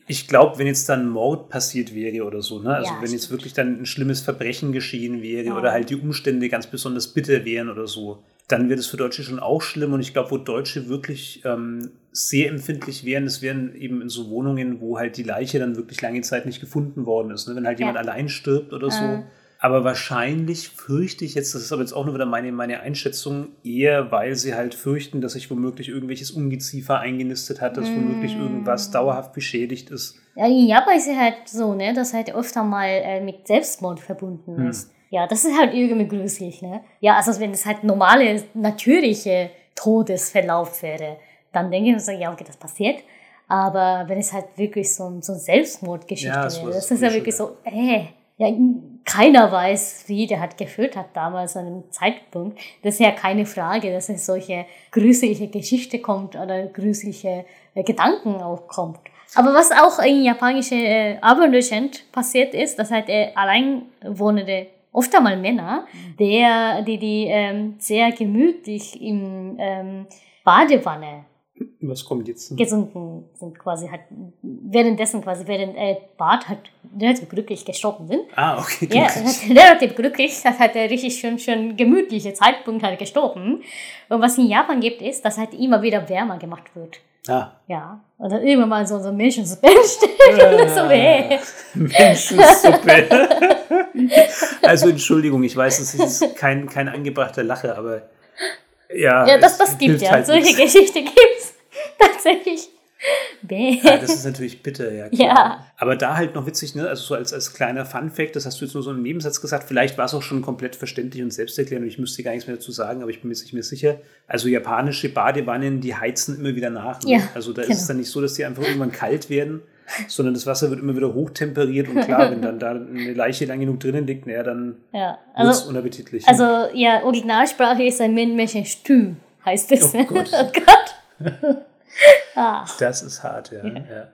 ich- glaube, wenn jetzt dann Mord passiert wäre oder so, ne? also Ja, wenn jetzt wirklich dann ein schlimmes Verbrechen geschehen wäre Ja. oder halt die Umstände ganz besonders bitter wären oder so, dann wäre das für Deutsche schon auch schlimm. Und ich glaube, wo Deutsche wirklich ähm, sehr empfindlich wären, das wären eben in so Wohnungen, wo halt die Leiche dann wirklich lange Zeit nicht gefunden worden ist. Ne? Wenn halt Ja. jemand allein stirbt oder so. Äh. Aber wahrscheinlich fürchte ich jetzt, das ist aber jetzt auch nur wieder meine, meine Einschätzung, eher weil sie halt fürchten, dass sich womöglich irgendwelches Ungeziefer eingenistet hat, dass womöglich Mm. irgendwas dauerhaft beschädigt ist. Ja, in Japan ist es halt so, ne, dass halt öfter mal äh, mit Selbstmord verbunden Hm. ist. Ja, das ist halt irgendwie gruselig, ne? Ja, also wenn es halt normale, natürliche Todesverlauf wäre, dann denke ich mir so, ja, okay, das passiert. Aber wenn es halt wirklich so, ein- so eine Selbstmordgeschichte Ja, sowas wäre, das ist ja wirklich so, äh, ja, keiner weiß, wie der hat geführt hat damals an dem Zeitpunkt. Das ist ja keine Frage, dass es solche gruselige Geschichte kommt oder gruselige äh, Gedanken auch kommt. Aber was auch in japanische äh, Legend passiert ist, dass halt äh, alleinwohnende, oft einmal Männer, der, die, die ähm, sehr gemütlich im ähm, Badewanne Was kommt jetzt? gesunken sind quasi halt währenddessen quasi während äh, Bart halt relativ glücklich gestorben sind. Ah, okay. Ja, relativ glücklich, das hat er richtig schön, schön gemütliche Zeitpunkt halt gestorben. Und was in Japan gibt, ist, dass halt immer wieder wärmer gemacht wird. Ah, Ja. Und dann irgendwann mal so, so ein Menschensuppe entsteht oder so, hey. Menschensuppe. also Entschuldigung, ich weiß, es ist kein, kein angebrachter Lache, aber ja. Ja, das, es das gibt ja. halt Solche nichts. Geschichte gibt's tatsächlich. ja, das ist natürlich bitter, ja. Klar. Ja. Aber da halt noch witzig, ne? Also so als, als kleiner Fun-Fact, das hast du jetzt nur so im Nebensatz gesagt, vielleicht war es auch schon komplett verständlich und selbsterklärend und ich müsste gar nichts mehr dazu sagen, aber ich bin mir nicht mehr sicher. Also japanische Badewannen, die heizen immer wieder nach. Ne? Ja, also da genau. ist es dann nicht so, dass die einfach irgendwann kalt werden, sondern das Wasser wird immer wieder hochtemperiert und klar, wenn dann da eine Leiche lang genug drinnen liegt, naja, dann ja, also, wird es unappetitlich. Also ja, Originalsprache ist ein Minmischen Stü, heißt es. Oh Gott. oh Gott. Ach. Das ist hart, ja. ja. ja.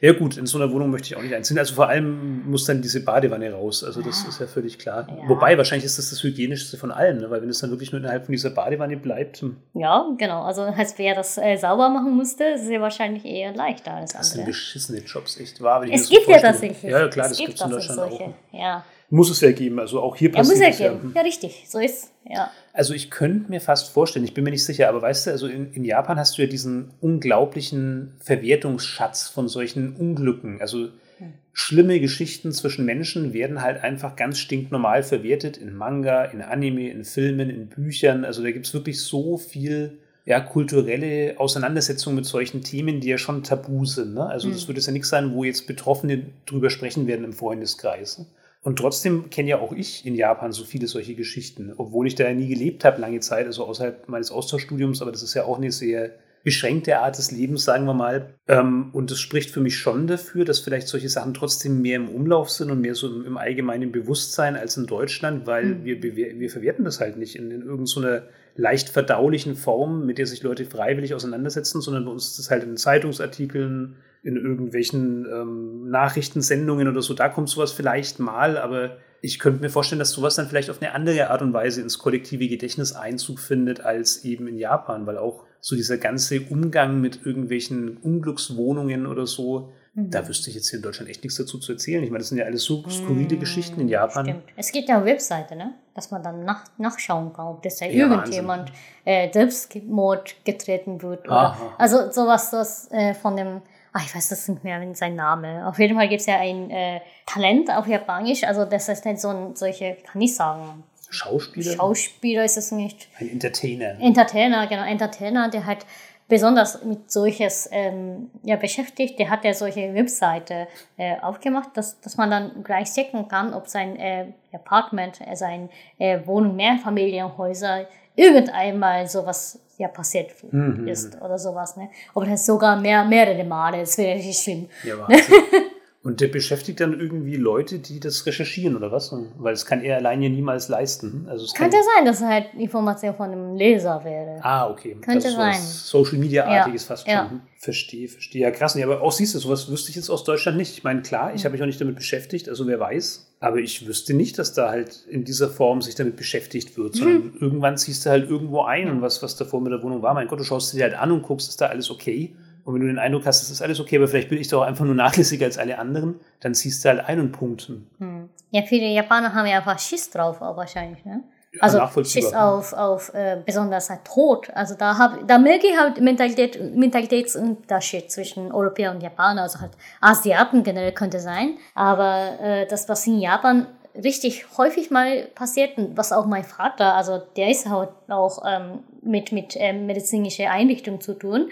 Ja gut, in so einer Wohnung möchte ich auch nicht einziehen. Also vor allem muss dann diese Badewanne raus. Also das ist ja völlig klar. Ja. Wobei, wahrscheinlich ist das das Hygienischste von allem, ne? weil wenn es dann wirklich nur innerhalb von dieser Badewanne bleibt. Hm. Ja, genau. Also als wer das äh, sauber machen musste, ist es ja wahrscheinlich eher leichter als das andere. Sind beschissene Jobs, echt wahr. Es gibt ja das sicher. Ja, klar, das gibt es in Deutschland solche. auch. Ja. Muss es ja geben. Also auch hier passiert ja, muss ja geben. Ja. ja, richtig. So ist ja. Also ich könnte mir fast vorstellen, ich bin mir nicht sicher, aber weißt du, also in, in Japan hast du ja diesen unglaublichen Verwertungsschatz von solchen Unglücken. Also hm. schlimme Geschichten zwischen Menschen werden halt einfach ganz stinknormal verwertet in Manga, in Anime, in Filmen, in Büchern. Also da gibt es wirklich so viel ja, kulturelle Auseinandersetzung mit solchen Themen, die ja schon tabu sind. Ne? Also mhm. das würde es ja nichts sein, wo jetzt Betroffene drüber sprechen werden im Freundeskreis. Und trotzdem kenne ja auch ich in Japan so viele solche Geschichten, obwohl ich da ja nie gelebt habe lange Zeit, also außerhalb meines Austauschstudiums, aber das ist ja auch eine sehr beschränkte Art des Lebens, sagen wir mal. Ähm, und das spricht für mich schon dafür, dass vielleicht solche Sachen trotzdem mehr im Umlauf sind und mehr so im, allgemeinen Bewusstsein als in Deutschland, weil mhm. wir, wir verwerten das halt nicht in, in irgendeiner leicht verdaulichen Form, mit der sich Leute freiwillig auseinandersetzen, sondern bei uns ist das halt in Zeitungsartikeln, in irgendwelchen ähm, Nachrichtensendungen oder so, da kommt sowas vielleicht mal, aber ich könnte mir vorstellen, dass sowas dann vielleicht auf eine andere Art und Weise ins kollektive Gedächtnis Einzug findet als eben in Japan, weil auch so dieser ganze Umgang mit irgendwelchen Unglückswohnungen oder so, mhm. da wüsste ich jetzt hier in Deutschland echt nichts dazu zu erzählen. Ich meine, das sind ja alles so skurrile mhm, Geschichten in Japan. Stimmt. Es gibt ja eine Webseite, ne? dass man dann nach, nachschauen kann, ob das da ja, irgendjemand äh, Selbstmord getreten wird. Oder, also sowas, das äh, von dem ach, ich weiß das nicht mehr, sein Name. Auf jeden Fall gibt es ja ein äh, Talent auf Japanisch, also das ist nicht so ein, solche, kann ich sagen. Schauspieler? Schauspieler ist es nicht. Ein Entertainer. Entertainer, genau, Entertainer, der halt besonders mit solches ähm, ja, beschäftigt. Der hat ja solche Webseite äh, aufgemacht, dass, dass man dann gleich checken kann, ob sein äh, Apartment, äh, sein äh, Wohnung, Mehrfamilienhäuser irgendeinmal sowas ja passiert mhm. ist oder sowas. Ne? Aber das sogar mehr, mehrere Male, das wäre richtig schlimm. Ja, Und der beschäftigt dann irgendwie Leute, die das recherchieren oder was? Weil es kann er alleine niemals leisten. Also es Könnte kann sein, dass er halt Information von einem Leser wäre. Ah, okay. Könnte also sein. Social Media-artiges ja. fast schon. Ja. Verstehe, verstehe. Ja, krass. Nee, aber auch siehst du, sowas wüsste ich jetzt aus Deutschland nicht. Ich meine, klar, ich habe mich auch nicht damit beschäftigt, also wer weiß. Aber ich wüsste nicht, dass da halt in dieser Form sich damit beschäftigt wird, sondern mhm. irgendwann ziehst du halt irgendwo ein und was, was davor mit der Wohnung war. Mein Gott, du schaust dir halt an und guckst, ist da alles okay? Und wenn du den Eindruck hast, das ist alles okay, aber vielleicht bin ich doch einfach nur nachlässiger als alle anderen, dann ziehst du halt ein und punkten. Hm. Ja, viele Japaner haben ja einfach Schiss drauf, auch wahrscheinlich, ne? Ja, also Schiss auf, auf äh, besonders halt Tod. Also da, hab, da merke ich halt Mentalität, Mentalitätsunterschied zwischen Europäer und Japaner. Also halt Asiaten generell könnte sein. Aber äh, das, was in Japan richtig häufig mal passiert, was auch mein Vater, also der ist halt auch ähm, mit, mit ähm, medizinischer Einrichtung zu tun,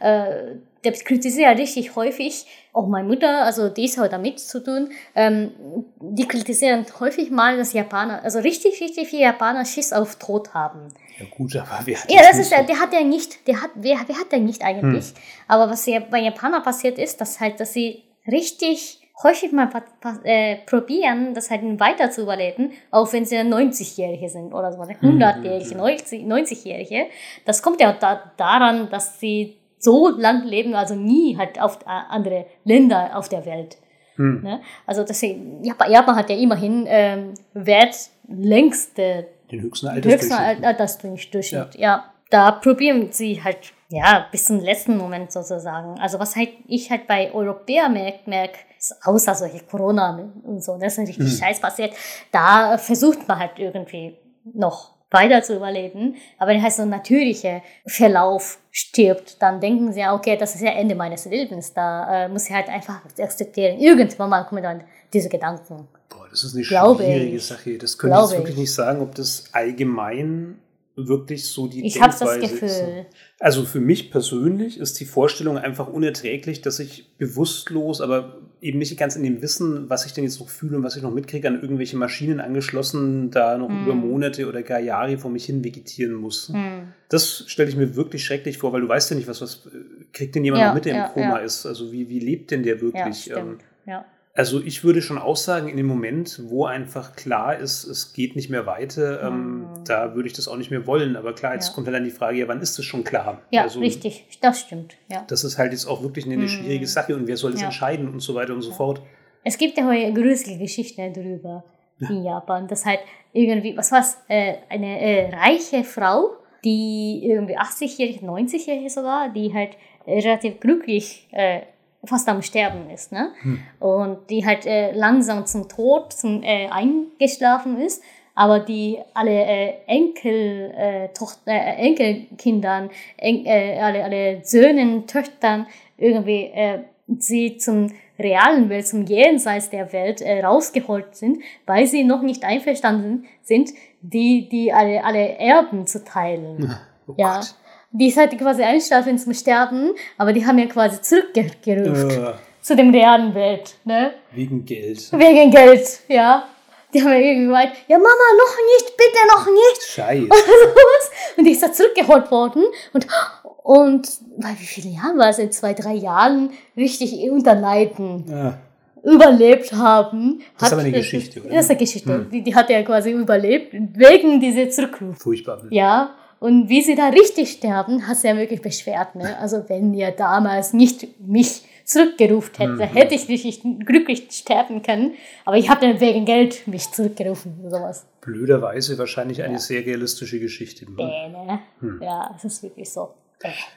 äh, der kritisiert richtig häufig, auch meine Mutter, also die ist halt damit zu tun, ähm, die kritisieren häufig mal, dass Japaner, also richtig, richtig viele Japaner Schiss auf Tod haben. Ja gut, aber wer hat Ja, das ist, der, der hat ja nicht, der hat, wer, wer hat der nicht eigentlich? Hm. Aber was ja bei Japanern passiert ist, dass halt, dass sie richtig häufig mal äh, probieren, das halt weiter zu überleben, auch wenn sie 90-Jährige sind oder so, 100-Jährige, 90-Jährige. Das kommt ja da, daran, dass sie so lang leben, also nie halt auf äh, andere Länder auf der Welt. Hm. Ne? Also deswegen, Japan, Japan hat ja immerhin ähm, Wert längste den höchsten Altersdurchschnitt. Altersdurchschnitt, ja. ja. Da probieren sie halt ja, bis zum letzten Moment sozusagen. Also was halt ich halt bei Europäern merke, merk, außer solche Corona und so, das ist richtig mhm. scheiß passiert, da versucht man halt irgendwie noch weiter zu überleben. Aber wenn halt so ein natürlicher Verlauf stirbt, dann denken sie ja, okay, das ist ja Ende meines Lebens. Da äh, muss ich halt einfach akzeptieren. Irgendwann mal kommen dann diese Gedanken. Boah, das ist eine Glaube schwierige ich. Sache. Das könnte ich jetzt wirklich nicht sagen, ob das allgemein wirklich so die Ich habe das Gefühl. Also für mich persönlich ist die Vorstellung einfach unerträglich, dass ich bewusstlos, aber eben nicht ganz in dem Wissen, was ich denn jetzt noch fühle und was ich noch mitkriege, an irgendwelche Maschinen angeschlossen, da noch mm. über Monate oder gar Jahre vor mich hin vegetieren muss. Mm. Das stelle ich mir wirklich schrecklich vor, weil du weißt ja nicht, was, was kriegt denn jemand ja, noch mit, der ja, im Koma ja. ist. Also wie, wie lebt denn der wirklich? Ja, stimmt. Ähm, ja. Also ich würde schon aussagen, in dem Moment, wo einfach klar ist, es geht nicht mehr weiter, ähm, mhm. da würde ich das auch nicht mehr wollen. Aber klar, jetzt ja. kommt dann die Frage, ja, wann ist das schon klar? Ja, also, richtig, das stimmt. Ja. Das ist halt jetzt auch wirklich eine, mhm. schwierige Sache und wer soll das ja. entscheiden und so weiter und so fort. Es gibt ja heute gruselige Geschichten darüber in Japan, dass halt irgendwie, was war's, äh, eine äh, reiche Frau, die irgendwie 80-jährig, 90-jährig sogar, die halt relativ glücklich äh, fast am Sterben ist, ne? Hm. Und die halt äh, langsam zum Tod zum, äh, eingeschlafen ist, aber die alle äh, Enkel, äh, Tochter, äh, Enkelkindern, en, äh, alle, alle Söhnen, Töchtern irgendwie äh, sie zum realen Welt, zum Jenseits der Welt äh, rausgeholt sind, weil sie noch nicht einverstanden sind, die, die alle, alle Erben zu teilen. Oh ja. Gott die ist halt quasi einschlafen zum Sterben, aber die haben ja quasi zurückgerufen uh. zu dem realen Welt, ne? Wegen Geld. Wegen Geld, ja. Die haben ja irgendwie gemeint, ja Mama, noch nicht, bitte noch nicht. Scheiße. Und die ist da zurückgeholt worden und, und bei wie vielen Jahren war es? In zwei, drei Jahren richtig unter Leiden. Ja überlebt haben. Das ist aber eine Geschichte, oder? Das ist eine Geschichte. Hm. Die, die hat er quasi überlebt, wegen dieser Zurückruf. Furchtbar. Ja, und wie sie da richtig sterben, hast du ja wirklich beschwert. Ne? Also wenn ihr damals nicht mich zurückgerufen hätte, mhm. hätte ich nicht glücklich sterben können. Aber ich habe dann wegen Geld mich zurückgerufen oder sowas. Blöderweise wahrscheinlich eine ja. sehr realistische Geschichte. Äh, ne? Hm. Ja, es ist wirklich so.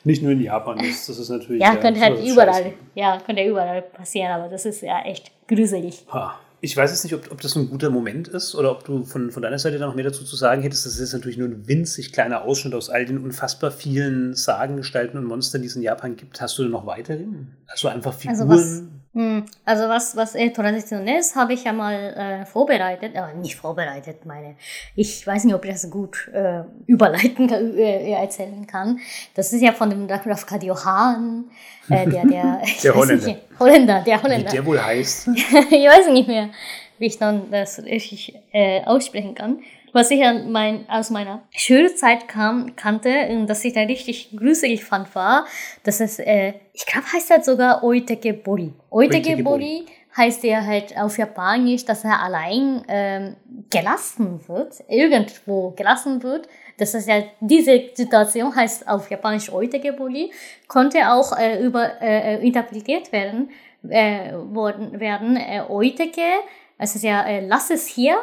Nicht nur in Japan, das, das ist natürlich. Ja, könnte halt überall, ja, könnte überall passieren, aber das ist ja echt gruselig. Ha. Ich weiß jetzt nicht, ob, ob das ein guter Moment ist oder ob du von, von deiner Seite da noch mehr dazu zu sagen hättest. Das ist jetzt natürlich nur ein winzig kleiner Ausschnitt aus all den unfassbar vielen Sagengestalten und Monstern, die es in Japan gibt. Hast du noch weitere? Also einfach also Figuren? Also hm, also was, was äh, traditionell ist, habe ich ja mal äh, vorbereitet, aber nicht vorbereitet, meine. Ich weiß nicht, ob ich das gut äh, überleiten kann, äh, erzählen kann. Das ist ja von dem Rafkadi Johan, äh, der, der, der Holländer. Nicht, Holländer, der Holländer. Wie der wohl heißt. ich weiß nicht mehr, wie ich dann das richtig äh, aussprechen kann was ich an mein, aus meiner Schulzeit kam, kannte und das ich da richtig gruselig fand, war, dass es, äh, ich glaube, heißt das sogar Oiteke Bori. Oiteke Bori heißt ja halt auf Japanisch, dass er allein ähm, gelassen wird, irgendwo gelassen wird. Das ist ja, diese Situation heißt auf Japanisch Oiteke Bori, konnte auch äh, über, äh, äh, interpretiert werden, äh, worden, werden. Äh, Oiteke, es ist ja, äh, lass es hier,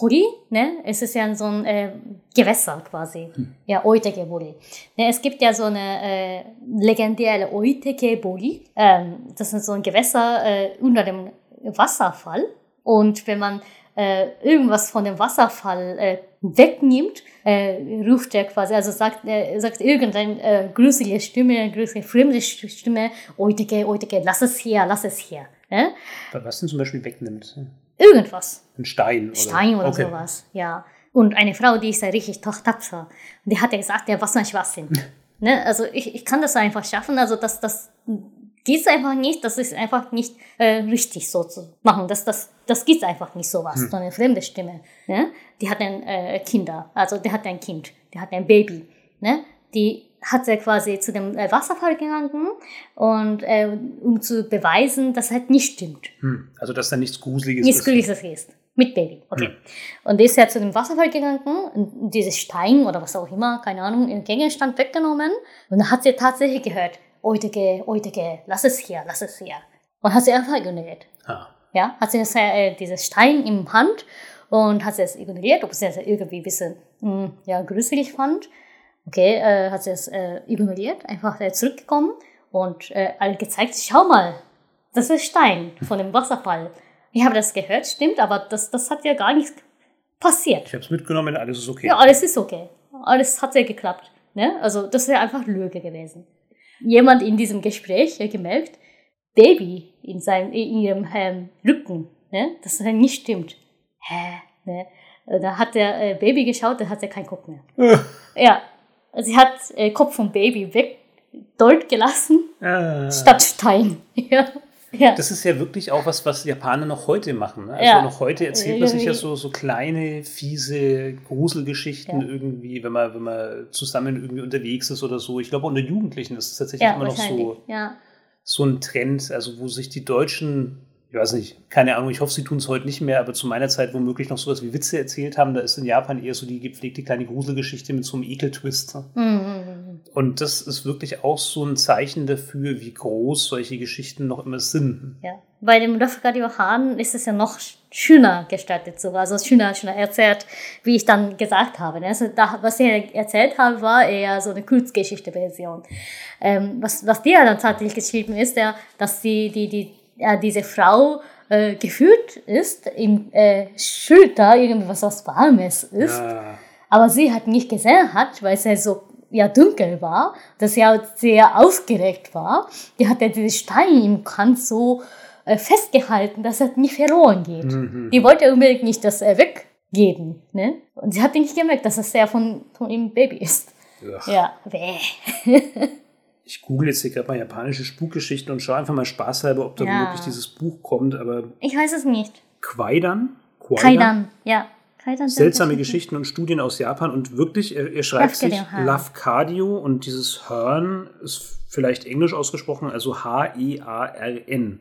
Hori, ne? Es ist ja so ein äh, Gewässer quasi. Hm. Ja, Oiteke Bori. Ne, es gibt ja so eine äh, legendäre Oiteke Bori. Ähm, das ist so ein Gewässer äh, unter dem Wasserfall. Und wenn man äh, irgendwas von dem Wasserfall äh, wegnimmt, äh, ruft er quasi, also sagt, äh, sagt irgendeine äh, grusige Stimme, grusige fremde Stimme, Oiteke, Oiteke, lass es hier, lass es hier. Ne? Was denn zum Beispiel wegnimmt? Irgendwas. Ein Stein oder Stein oder okay. sowas, ja. Und eine Frau, die ist ja richtig tapfer. Und die hat ja gesagt, ja, was soll sind. ne? Also ich, ich kann das einfach schaffen. Also das, das geht einfach nicht. Das ist einfach nicht äh, richtig so zu machen. Das, das, das geht einfach nicht sowas. Hm. So eine fremde Stimme. Ne? Die hat ein äh, Kinder. Also der hat ein Kind. Der hat ein Baby. Ne? Die hat er quasi zu dem äh, Wasserfall gegangen und äh, um zu beweisen, dass halt nicht stimmt. Hm. Also dass da nichts Gruseliges nichts ist. Nichts Gruseliges ist. Mit Baby. Okay. Hm. Und ist ja zu dem Wasserfall gegangen und dieses Stein oder was auch immer, keine Ahnung, im Gegenstand weggenommen. Und dann hat sie tatsächlich gehört, Oitege, Oitege, lass es hier, lass es hier. Und hat sie einfach ignoriert. Ah. Ja, hat sie das, äh, dieses Stein im Hand und hat sie es ignoriert, ob sie es irgendwie ein bisschen mh, hm, ja, gruselig fand. Okay, äh, hat sie es äh, ignoriert, einfach äh, zurückgekommen und äh, alle gezeigt, schau mal, das ist Stein von dem Wasserfall. Ich habe das gehört, stimmt, aber das, das hat ja gar nichts passiert. Ich habe es mitgenommen, alles ist okay. Ja, alles ist okay. Alles hat ja geklappt. Ne? Also das wäre einfach Lüge gewesen. Jemand in diesem Gespräch hat gemerkt, Baby in, seinem, in ihrem ähm, Rücken, ne? das nicht stimmt. Hä? Ne? Da hat der äh, Baby geschaut, da hat er keinen Kopf mehr. ja, sie hat äh, Kopf vom Baby weg dort gelassen, Ah. statt Stein. ja. Ja. Das ist ja wirklich auch was, was Japaner noch heute machen. Ne? Also Ja. noch heute erzählt man sich ja so, so kleine, fiese Gruselgeschichten Ja. irgendwie, wenn man, wenn man zusammen irgendwie unterwegs ist oder so. Ich glaube, unter Jugendlichen ist es tatsächlich immer noch so, so ein Trend, also wo sich die Deutschen, ich weiß nicht, keine Ahnung, ich hoffe, sie tun es heute nicht mehr, aber zu meiner Zeit womöglich noch sowas wie Witze erzählt haben, da ist in Japan eher so die gepflegte kleine Gruselgeschichte mit so einem Ekeltwist. ne? Mhm. Und das ist wirklich auch so ein Zeichen dafür, wie groß solche Geschichten noch immer sind. Ja. Bei dem Rafikadio Han ist es ja noch schöner gestaltet, sogar, also schöner, schöner erzählt, wie ich dann gesagt habe. ne? Also da, was ich erzählt habe, war eher so eine Kurzgeschichte-Version. Ähm, was, was dir dann tatsächlich geschrieben ist, ja, dass die, die, die, ja, diese Frau äh, gefühlt ist, im äh, Schulter irgendwas was Warmes ist, Ja. aber sie hat nicht gesehen hat, weil es ja so ja dunkel war, dass sie auch sehr aufgeregt war. Die hat ja diesen Stein im Kant so äh, festgehalten, dass er nicht verloren geht. Mhm. Die wollte unbedingt nicht, dass er weggeben. Ne? Und sie hat nicht gemerkt, dass es der von, von ihm Baby ist. Ja. Ja, bäh. Ich google jetzt hier gerade mal japanische Spukgeschichten und schaue einfach mal spaßhalber, ob da Ja. wirklich dieses Buch kommt. Aber Ich weiß es nicht. Kwaidan? Kwaidan? Kaidan, ja. Kaidan Seltsame Geschichten und Studien aus Japan und wirklich, er, er schreibt sich Lafcadio Hearn. Lafcadio und dieses Hearn ist vielleicht englisch ausgesprochen, also H-E-A-R-N.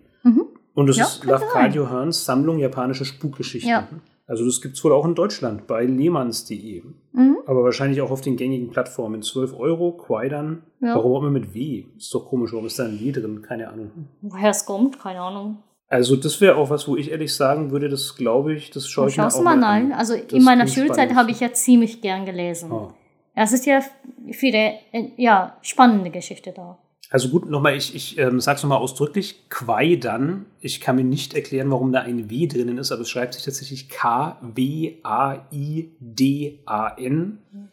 Und das Mhm. Ja, ist Lafcadio Hearns Sammlung japanische Spukgeschichten. Ja. Also das gibt es wohl auch in Deutschland bei lehmanns.de. Mhm. Aber wahrscheinlich auch auf den gängigen Plattformen. 12 Euro, Quaidan. Ja. Warum auch immer mit W? Ist doch komisch, warum ist da ein W drin? Keine Ahnung. Woher es kommt, keine Ahnung. Also das wäre auch was, wo ich ehrlich sagen würde, das glaube ich, das schaue ich mir auch mal an. rein. Also Das in meiner Schulzeit habe ich ja ziemlich gern gelesen. Oh. Es ist ja viele äh, ja, spannende Geschichte da. Also gut, nochmal, ich, ich ähm, sage es nochmal ausdrücklich, Quaidan. Ich kann mir nicht erklären, warum da ein W drinnen ist, aber es schreibt sich tatsächlich K-W-A-I-D-A-N.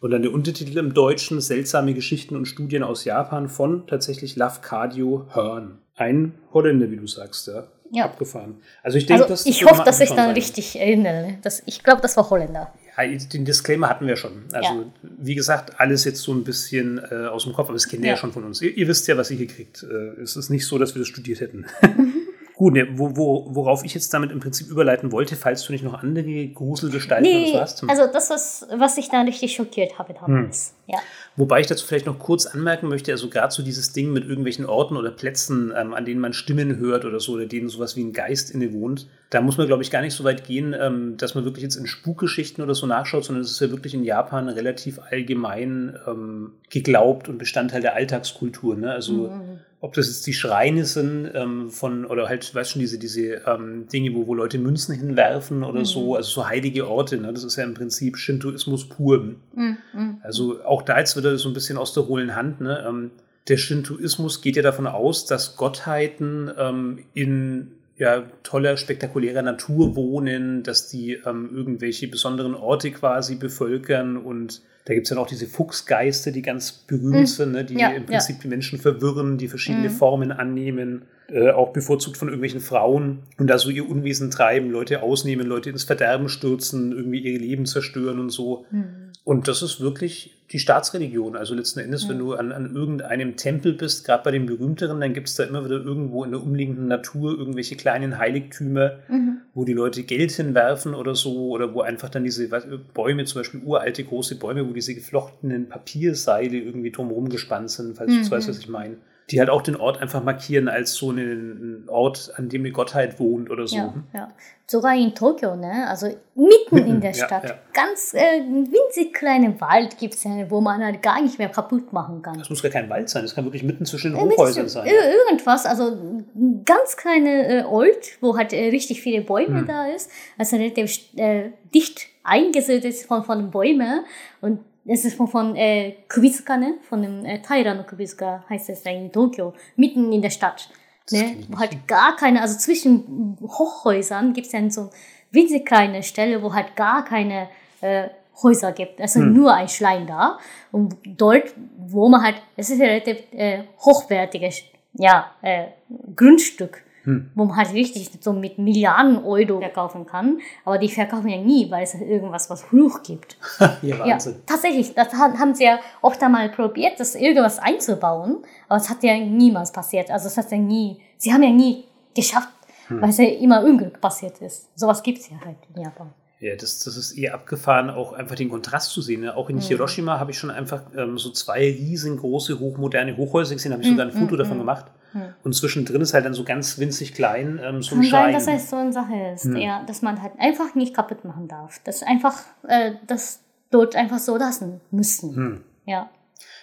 Und dann der Untertitel im Deutschen, Seltsame Geschichten und Studien aus Japan von tatsächlich Lafcadio Hearn. Ein Holländer, wie du sagst, ja. Ja. Abgefahren. Also ich denke, Also das ich hoffe, dass ich dann richtig erinnere. Das, ich glaube, das war Holländer. Ja, den Disclaimer hatten wir schon. Also, Ja. wie gesagt, alles jetzt so ein bisschen äh, aus dem Kopf, aber das kennt ihr ja. Ja. schon von uns. Ihr, ihr wisst ja, was ihr hier kriegt. Äh, es ist nicht so, dass wir das studiert hätten. Gut, ne, wo, wo, worauf ich jetzt damit im Prinzip überleiten wollte, falls du nicht noch andere Gruselgestalten Nee, hast. also das, was, was ich dann richtig schockiert habe damals. Hm. Ja. Wobei ich dazu vielleicht noch kurz anmerken möchte, also gerade so dieses Ding mit irgendwelchen Orten oder Plätzen, ähm, an denen man Stimmen hört oder so, oder denen sowas wie ein Geist innewohnt, da muss man, glaube ich, gar nicht so weit gehen, ähm, dass man wirklich jetzt in Spukgeschichten oder so nachschaut, sondern es ist ja wirklich in Japan relativ allgemein ähm, geglaubt und Bestandteil der Alltagskultur. Ne? Also Mhm. ob das jetzt die Schreine sind ähm, von, oder halt, weißt schon, diese, diese ähm, Dinge, wo, wo Leute Münzen hinwerfen oder so, also so heilige Orte, ne? das ist ja im Prinzip Shintoismus pur. Mhm. Mhm. Also auch da jetzt wieder so ein bisschen aus der hohlen Hand. Ne? Ähm, der Shintoismus geht ja davon aus, dass Gottheiten ähm, in ja, toller, spektakulärer Natur wohnen, dass die ähm, irgendwelche besonderen Orte quasi bevölkern und da gibt es dann auch diese Fuchsgeister, die ganz berühmt Mhm. sind, ne? die Ja, im ja. Prinzip die Menschen verwirren, die verschiedene Mhm. Formen annehmen, äh, auch bevorzugt von irgendwelchen Frauen und da so ihr Unwesen treiben, Leute ausnehmen, Leute ins Verderben stürzen, irgendwie ihr Leben zerstören und so. Mhm. Und das ist wirklich die Staatsreligion. Also letzten Endes, Ja. wenn du an, an irgendeinem Tempel bist, gerade bei den berühmteren, dann gibt es da immer wieder irgendwo in der umliegenden Natur irgendwelche kleinen Heiligtümer, Mhm. wo die Leute Geld hinwerfen oder so, oder wo einfach dann diese was, Bäume, zum Beispiel uralte große Bäume, wo diese geflochtenen Papierseile irgendwie drumherum gespannt sind, falls Mhm. du weißt, was ich meine. Die halt auch den Ort einfach markieren als so einen Ort, an dem eine Gottheit wohnt oder so. Ja, ja. Sogar in Tokio, ne? also mitten in der ja, Stadt, ja. ganz äh, winzig kleinen Wald gibt es ja, wo man halt gar nicht mehr kaputt machen kann. Das muss gar kein Wald sein, das kann wirklich mitten zwischen den Äh, Hochhäusern sein. ir- Irgendwas, also ein ganz kleine äh, Ort, wo halt äh, richtig viele Bäume Hm. da ist, also relativ äh, dicht eingesiedelt ist von, von Bäumen und es ist von, von äh, Kubizuka, ne? von dem äh, Taira no Kubizuka heißt es da in Tokio, mitten in der Stadt. Ne? Wo halt gar keine, also zwischen Hochhäusern gibt es dann so winzig kleine Stelle, wo halt gar keine äh, Häuser gibt. Also Hm. nur ein Schlein da. Und dort, wo man halt, es ist ja relativ äh, hochwertiges ja, äh, Grundstück. Hm. wo man halt richtig so mit Milliarden Euro verkaufen kann. Aber die verkaufen ja nie, weil es irgendwas, was Fluch gibt. ja, Wahnsinn. Ja, tatsächlich, das haben sie ja oft einmal probiert, das irgendwas einzubauen, aber es hat ja niemals passiert. Also es hat ja nie, sie haben ja nie geschafft, hm. weil es ja immer Unglück passiert ist. Sowas gibt es ja halt in Japan. Ja, das, das ist eher abgefahren, auch einfach den Kontrast zu sehen. Ne? Auch in mhm. Hiroshima habe ich schon einfach ähm, so zwei riesengroße, hochmoderne Hochhäuser gesehen, habe ich sogar ein. Foto mhm. davon gemacht. Mhm. Und zwischendrin ist halt dann so ganz winzig klein ähm, so ein Kann sein, dass das so eine Sache ist, mhm. ja, dass man halt einfach nicht kaputt machen darf. Dass einfach äh, das dort einfach so lassen müssen. Mhm. Ja.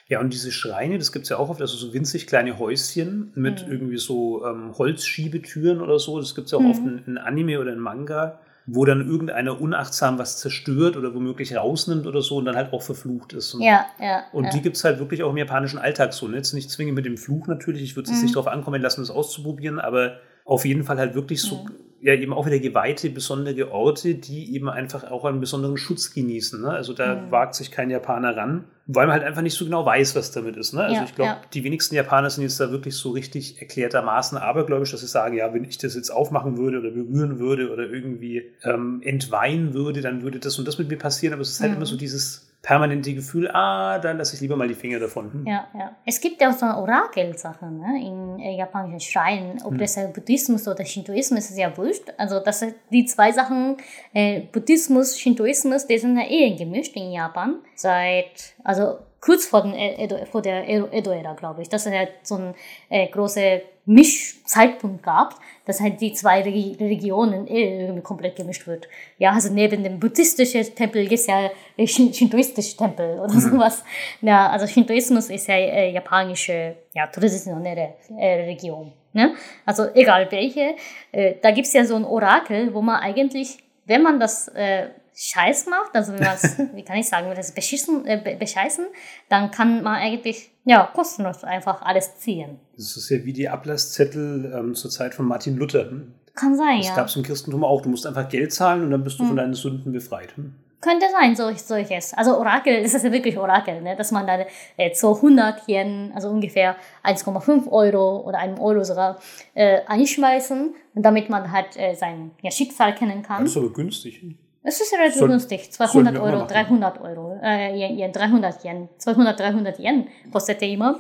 Ja, und diese Schreine, das gibt es ja auch oft, also so winzig kleine Häuschen mit mhm. irgendwie so ähm, Holzschiebetüren oder so. Das gibt es ja auch mhm. oft in, in, Anime oder in Manga wo dann irgendeiner unachtsam was zerstört oder womöglich rausnimmt oder so und dann halt auch verflucht ist. Ja, ja. Und ja. die gibt es halt wirklich auch im japanischen Alltag so. Ne? Jetzt nicht zwingend mit dem Fluch natürlich, ich würde es mhm. nicht darauf ankommen lassen, das auszuprobieren, aber auf jeden Fall halt wirklich so, mhm. ja, eben auch wieder geweihte, besondere Orte, die eben einfach auch einen besonderen Schutz genießen. Ne? Also da mhm. wagt sich kein Japaner ran, weil man halt einfach nicht so genau weiß, was damit ist. Ne? Also ja, ich glaube, ja. die wenigsten Japaner sind jetzt da wirklich so richtig erklärtermaßen abergläubisch, dass sie sagen, ja, wenn ich das jetzt aufmachen würde oder berühren würde oder irgendwie ähm, entweihen würde, dann würde das und das mit mir passieren. Aber es ist halt mhm. immer so dieses permanente Gefühl, ah, dann lasse ich lieber mal die Finger davon. Hm. Ja, ja. Es gibt ja auch so eine Orakelsache ne? in äh, japanischen Schreinen. Ob hm. das ja Buddhismus oder Shintoismus ist ja wurscht. Also das die zwei Sachen, äh, Buddhismus, Shintoismus, die sind ja eh gemischt in Japan. Seit, also kurz vor, den Edo, vor der Edo-Ära, glaube ich, dass es halt so ein äh, großer Mischzeitpunkt gab, dass halt die zwei Regionen irgendwie komplett gemischt wird. Ja, also neben dem buddhistischen Tempel gibt es ja shintoistische Tempel oder mhm. sowas. Ja, also Shintoismus ist ja äh, japanische, ja, traditionelle äh, Region. Ne? Also egal welche, äh, da gibt es ja so ein Orakel, wo man eigentlich, wenn man das äh, Scheiß macht, also wenn was, wie kann ich sagen, wenn das beschissen, äh, bescheißen, dann kann man eigentlich ja kostenlos einfach alles ziehen. Das ist ja wie die Ablasszettel ähm, zur Zeit von Martin Luther. Hm? Kann sein, das ja. Das gab es im Christentum auch. Du musst einfach Geld zahlen und dann bist du hm. von deinen Sünden befreit. Hm? Könnte sein, solch, solches. Also Orakel, das ist ja wirklich Orakel, ne? dass man dann äh, zu 100 Yen, also ungefähr 1,5 Euro oder einem Euro sogar, äh, einschmeißen, damit man halt äh, sein ja, Schicksal kennen kann. Das ist aber günstig. Es ist relativ Soll, günstig. 200 Euro, 300 Euro, äh, Yen, 300 Yen. 200, 300 Yen kostet der immer.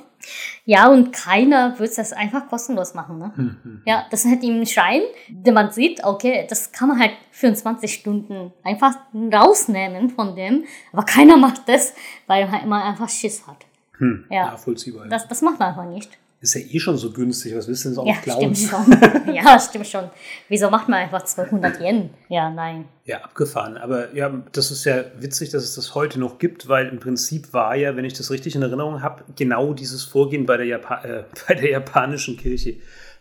Ja, und keiner wird das einfach kostenlos machen. Ne? Hm, hm, hm. Ja, das ist halt im Schrein, den man sieht, okay, das kann man halt 24 Stunden einfach rausnehmen von dem, aber keiner macht das, weil man immer einfach Schiss hat. Hm, ja, nachvollziehbar. Das, das macht man einfach nicht ist ja eh schon so günstig. Was willst du denn so ja, klauen? Stimmt schon. ja, stimmt schon. Wieso macht man einfach 200 Yen? Ja, nein. Ja, abgefahren. Aber ja, das ist ja witzig, dass es das heute noch gibt, weil im Prinzip war ja, wenn ich das richtig in Erinnerung habe, genau dieses Vorgehen bei der, Japa äh, bei der japanischen Kirche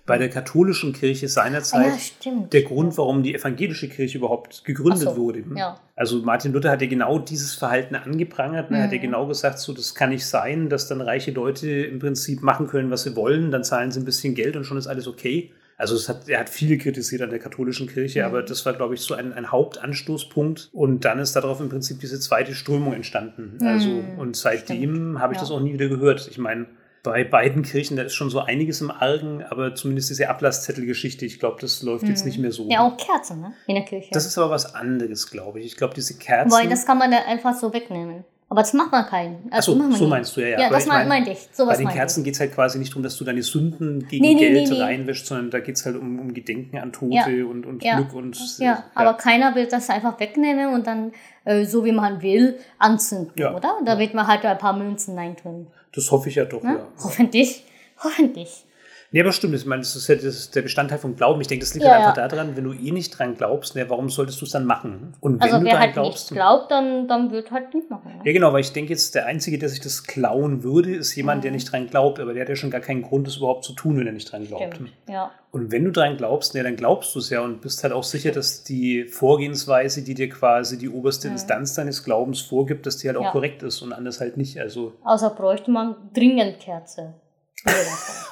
bei der katholischen Kirche seinerzeit ja, der Grund, warum die evangelische Kirche überhaupt gegründet so, wurde. Ja. Also Martin Luther hat ja genau dieses Verhalten angeprangert. Mhm. Er hat ja mhm. genau gesagt, so das kann nicht sein, dass dann reiche Leute im Prinzip machen können, was sie wollen, dann zahlen sie ein bisschen Geld und schon ist alles okay. Also hat, er hat viel kritisiert an der katholischen Kirche, mhm. aber das war, glaube ich, so ein, ein, Hauptanstoßpunkt. Und dann ist darauf im Prinzip diese zweite Strömung entstanden. Also, mhm. und seitdem habe ich ja. das auch nie wieder gehört. Ich meine, bei beiden Kirchen, da ist schon so einiges im Argen, aber zumindest diese Ablasszettelgeschichte, ich glaube, das läuft mhm. jetzt nicht mehr so. Ja, auch Kerzen, ne? In der Kirche. Das ist aber was anderes, glaube ich. Ich glaube, diese Kerzen. Weil das kann man da einfach so wegnehmen. Aber das macht man keinen. Also Achso, so meinst du ja. Ja, ja das mein, meinte ich. So bei den Kerzen geht es halt quasi nicht darum, dass du deine Sünden gegen nee, nee, Geld nee, reinwäschst, sondern da geht es halt um, um Gedenken an Tote ja. und, und ja. Glück und. Ja. aber keiner will das einfach wegnehmen und dann äh, so wie man will anzünden, oder? Da wird man halt ein paar Münzen reintun. Das hoffe ich ja doch, ja. Hoffentlich. Hoffentlich. Nee, aber stimmt. Ich meine, das ist ja das, der Bestandteil vom Glauben. Ich denke, das liegt ja, halt einfach ja. daran, wenn du eh nicht dran glaubst, ne, warum solltest du es dann machen? Und also wenn wer du halt glaubst, nicht glaubt, dann, dann wird halt nicht machen. Ne? Ja, genau, weil ich denke jetzt, der Einzige, der sich das klauen würde, ist jemand, mhm. der nicht dran glaubt. Aber der hat ja schon gar keinen Grund, das überhaupt zu tun, wenn er nicht dran glaubt. Stimmt. Ja. Und wenn du dran glaubst, ne, dann glaubst du es ja und bist halt auch sicher, dass die Vorgehensweise, die dir quasi die oberste mhm. Instanz deines Glaubens vorgibt, dass die halt auch ja. korrekt ist und anders halt nicht. Also Außer bräuchte man dringend Kerze.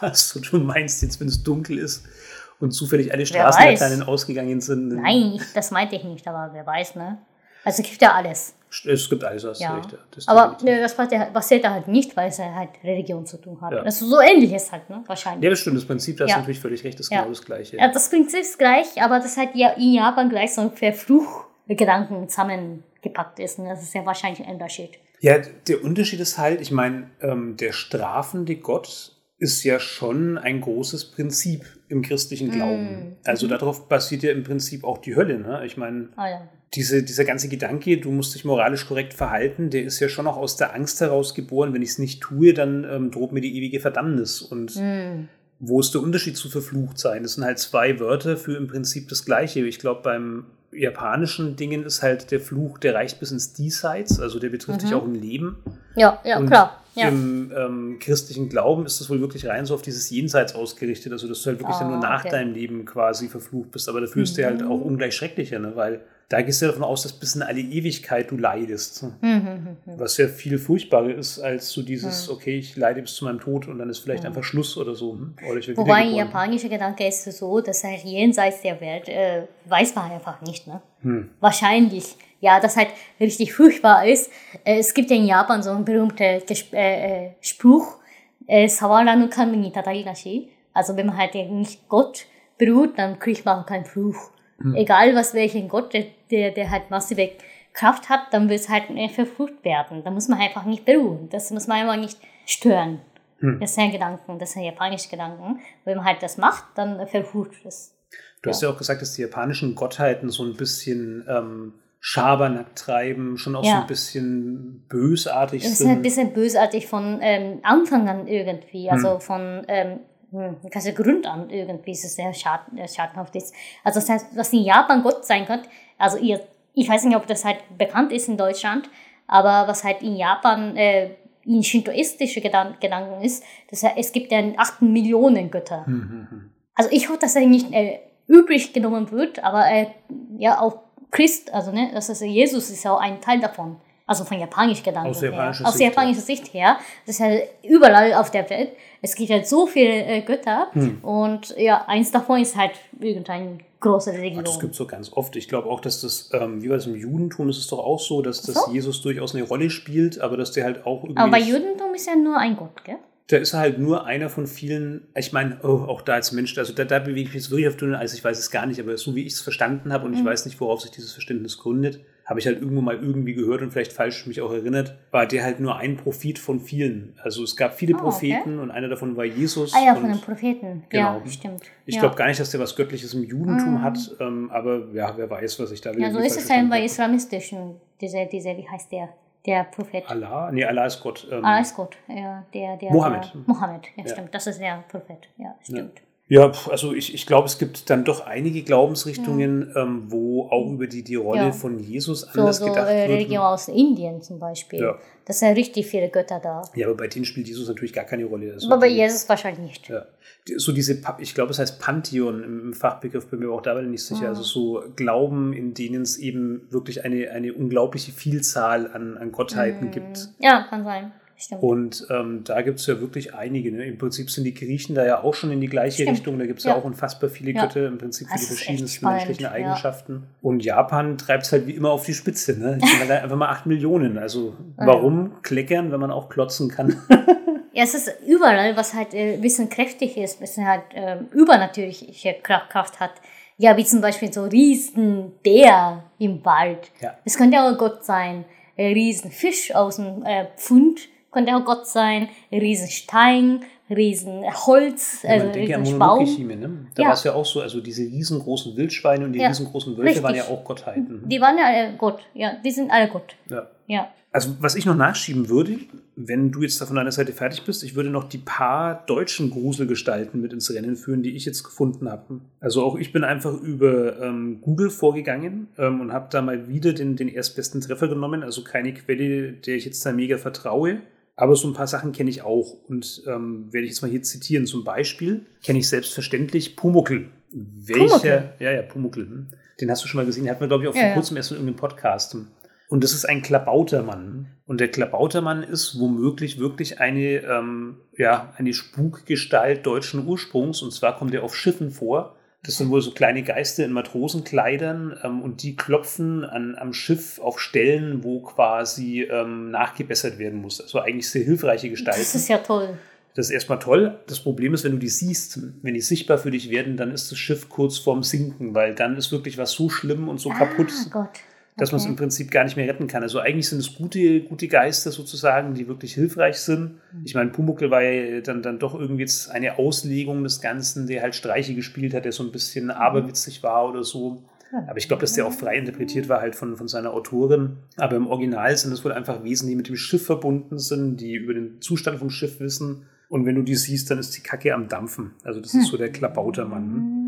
Achso, du meinst jetzt, wenn es dunkel ist und zufällig alle Straßenlaternen ausgegangen sind? Nein, das meinte ich nicht, aber wer weiß, ne? Also es gibt ja alles. Es gibt alles, hast Ja. recht. Das Aber ne, das passiert halt nicht, weil es halt Religion zu tun hat. Ja. Das ist so ähnliches halt, ne? Wahrscheinlich. Ja, das stimmt. Das Prinzip, da hast Ja. du natürlich völlig recht, das ist Ja. genau das Gleiche. Ja, das Prinzip ist gleich, aber das halt ja in Japan gleich so ein Verfluchgedanken zusammengepackt ist. Und das ist ja wahrscheinlich ein Unterschied. Ja, der Unterschied ist halt, ich meine, ähm, der strafende Gott ist ja schon ein großes Prinzip im christlichen Glauben. Also darauf basiert ja im Prinzip auch die Hölle. Ne? Ich meine, Ah ja. diese, dieser ganze Gedanke, du musst dich moralisch korrekt verhalten, der ist ja schon auch aus der Angst heraus geboren, wenn ich es nicht tue, dann ähm, droht mir die ewige Verdammnis. Und wo ist der Unterschied zu verflucht sein? Das sind halt zwei Wörter für im Prinzip das Gleiche. Ich glaube, beim japanischen Dingen ist halt der Fluch, der reicht bis ins Diesseits, also der betrifft dich auch im Leben. Ja, ja, Und klar. Ja. im ähm, christlichen Glauben ist das wohl wirklich rein so auf dieses Jenseits ausgerichtet, also dass du halt wirklich dann nur Ah, nach okay. deinem Leben quasi verflucht bist, aber dafür ist der halt auch ungleich schrecklicher, ne? weil da gehst du ja davon aus, dass bis in alle Ewigkeit du leidest. Mhm, Was ja viel furchtbarer ist, als so dieses, okay, ich leide bis zu meinem Tod und dann ist vielleicht einfach Schluss oder so. hm? Oder Wobei japanischer Gedanke ist so, dass halt jenseits der Welt äh, weiß man einfach nicht, ne? Hm. Wahrscheinlich. Ja, das halt richtig furchtbar ist. Äh, es gibt ja in Japan so einen berühmten Gesp äh, äh, Spruch, äh, Sawara no kami ni tatarigashi. Also wenn man halt nicht Gott beruht, dann kriegt man keinen Fluch. Egal was welchen Gott, der, der, halt massive Kraft hat, dann wird es halt verflucht werden. Da muss man einfach nicht beruhen. Das muss man einfach nicht stören. Das sind Gedanken, das sind japanische Gedanken. Wenn man halt das macht, dann verflucht es. Du hast ja auch gesagt, dass die japanischen Gottheiten so ein bisschen ähm, Schabernack treiben, schon auch so Ja. ein bisschen bösartig Das ist sind. ein bisschen bösartig von ähm, Anfang an irgendwie, also von ähm, hm, ganze Grund an irgendwie ist es sehr schaden, schadenhaft ist. Also das heißt, was in Japan Gott sein kann, also ihr, ich weiß nicht, ob das halt bekannt ist in Deutschland, aber was halt in Japan äh, in shintoistische Gedan Gedanken ist, das heißt, es gibt ja 8 Millionen Götter. Also ich hoffe, dass er nicht äh, übrig genommen wird, aber äh, ja auch Christ, also ne, das ist Jesus ist ja auch ein Teil davon. Also von japanischer Gedanken Aus her. japanischer Aus Sicht, japanischer Sicht her. Das ist ja überall auf der Welt. Es gibt halt so viele äh, Götter Hm. und ja, eins davon ist halt irgendeine große Religion. Das gibt es so ganz oft. Ich glaube auch, dass das, ähm, wie war das im Judentum, ist es doch auch so, dass das so? Jesus durchaus eine Rolle spielt, aber dass der halt auch irgendwie. aber bei Judentum ist ja nur ein Gott, gell? Da ist halt nur einer von vielen, ich meine, oh, auch da als Mensch, also da, da bewege ich mich jetzt wirklich auf dünne Eis, ich weiß es gar nicht, aber so wie ich es verstanden habe und Mhm. ich weiß nicht, worauf sich dieses Verständnis gründet, habe ich halt irgendwo mal irgendwie gehört und vielleicht falsch mich auch erinnert, war der halt nur ein Prophet von vielen. Also es gab viele okay. Propheten und einer davon war Jesus. Ah ja, von den Propheten. Genau. Ja, stimmt. Ich ja. glaube gar nicht, dass der was Göttliches im Judentum hat, ähm, aber ja, wer weiß, was ich da Ja, so ist es dann bei islamistischen, diese, diese, wie heißt der? Der Prophet. Allah? Nee, Allah ist Gott. Ähm, Ah, ist gut. Ja, der, der, Mohammed. Der, Mohammed, ja, Ja. stimmt. Das ist der Prophet. Ja, stimmt. Ja, pf, also ich, ich glaube, es gibt dann doch einige Glaubensrichtungen, ähm, wo auch über die, die Rolle Ja. von Jesus So, anders so gedacht äh, wird. Religion aus Indien zum Beispiel. Ja. Das sind richtig viele Götter da. Ja, aber bei denen spielt Jesus natürlich gar keine Rolle. Also Aber bei Jesus wahrscheinlich nicht. Ja. So diese, ich glaube, es heißt Pantheon im Fachbegriff, bin mir aber auch dabei nicht sicher. Ah. Also so Glauben, in denen es eben wirklich eine, eine unglaubliche Vielzahl an, an Gottheiten Mm. gibt. Ja, kann sein. Stimmt. Und ähm, da gibt es ja wirklich einige. Ne? Im Prinzip sind die Griechen da ja auch schon in die gleiche Stimmt. Richtung. Da gibt es ja. Ja. auch unfassbar viele Ja. Götter, im Prinzip für die verschiedensten menschlichen ja. Eigenschaften. Und Japan treibt es halt wie immer auf die Spitze. Ne? Einfach mal 8 Millionen. Also warum kleckern, wenn man auch klotzen kann? Ja, es ist überall, was halt äh, ein bisschen kräftig ist, ein bisschen halt ähm, übernatürliche Kraft, hat. Ja, wie zum Beispiel so Riesenbär im Wald. Ja. Es könnte auch Gott sein. Ein Riesenfisch aus dem äh, Pfund könnte auch Gott sein. Ein Riesenstein, Riesenholz, Ja, also denke an. Mononoke-Chime, ne? Da Ja. war es ja auch so, also diese riesengroßen Wildschweine und die Ja, riesengroßen Wölfe waren ja richtig. auch Gottheiten. Die waren ja alle Gott. Ja, die sind alle Gott. Ja. Ja. Also was ich noch nachschieben würde, wenn du jetzt da von deiner Seite fertig bist, ich würde noch die paar deutschen Gruselgestalten mit ins Rennen führen, die ich jetzt gefunden habe. Also auch ich bin einfach über ähm, Google vorgegangen ähm, und habe da mal wieder den, den erstbesten Treffer genommen. Also keine Quelle, der ich jetzt da mega vertraue. Aber so ein paar Sachen kenne ich auch und ähm, werde ich jetzt mal hier zitieren. Zum Beispiel kenne ich selbstverständlich Pumuckl. Welcher, Pumuckl? ja, ja, Pumuckl. hm. Den hast du schon mal gesehen. Den hatten wir, glaube ich, auch vor ja. kurzem erst in irgendeinem Podcast. Und das ist ein Klabautermann. Und der Klabautermann ist womöglich wirklich eine, ähm, ja, eine Spukgestalt deutschen Ursprungs. Und zwar kommt er auf Schiffen vor. Das sind wohl so kleine Geister in Matrosenkleidern ähm, und die klopfen an, am Schiff auf Stellen, wo quasi ähm, nachgebessert werden muss. Also eigentlich sehr hilfreiche Gestalten. Das ist ja toll. Das ist erstmal toll. Das Problem ist, wenn du die siehst, wenn die sichtbar für dich werden, dann ist das Schiff kurz vorm Sinken, weil dann ist wirklich was so schlimm und so ah, kaputt, Gott. Dass man es Okay. im Prinzip gar nicht mehr retten kann. Also eigentlich sind es gute, gute Geister sozusagen, die wirklich hilfreich sind. Mhm. Ich meine, Pumuckl war ja dann, dann doch irgendwie jetzt eine Auslegung des Ganzen, der halt Streiche gespielt hat, der so ein bisschen aberwitzig war oder so. Aber ich glaube, dass der auch frei interpretiert war halt von, von seiner Autorin. Aber im Original sind es wohl einfach Wesen, die mit dem Schiff verbunden sind, die über den Zustand vom Schiff wissen. Und wenn du die siehst, dann ist die Kacke am Dampfen. Also das ist so der Klabautermann.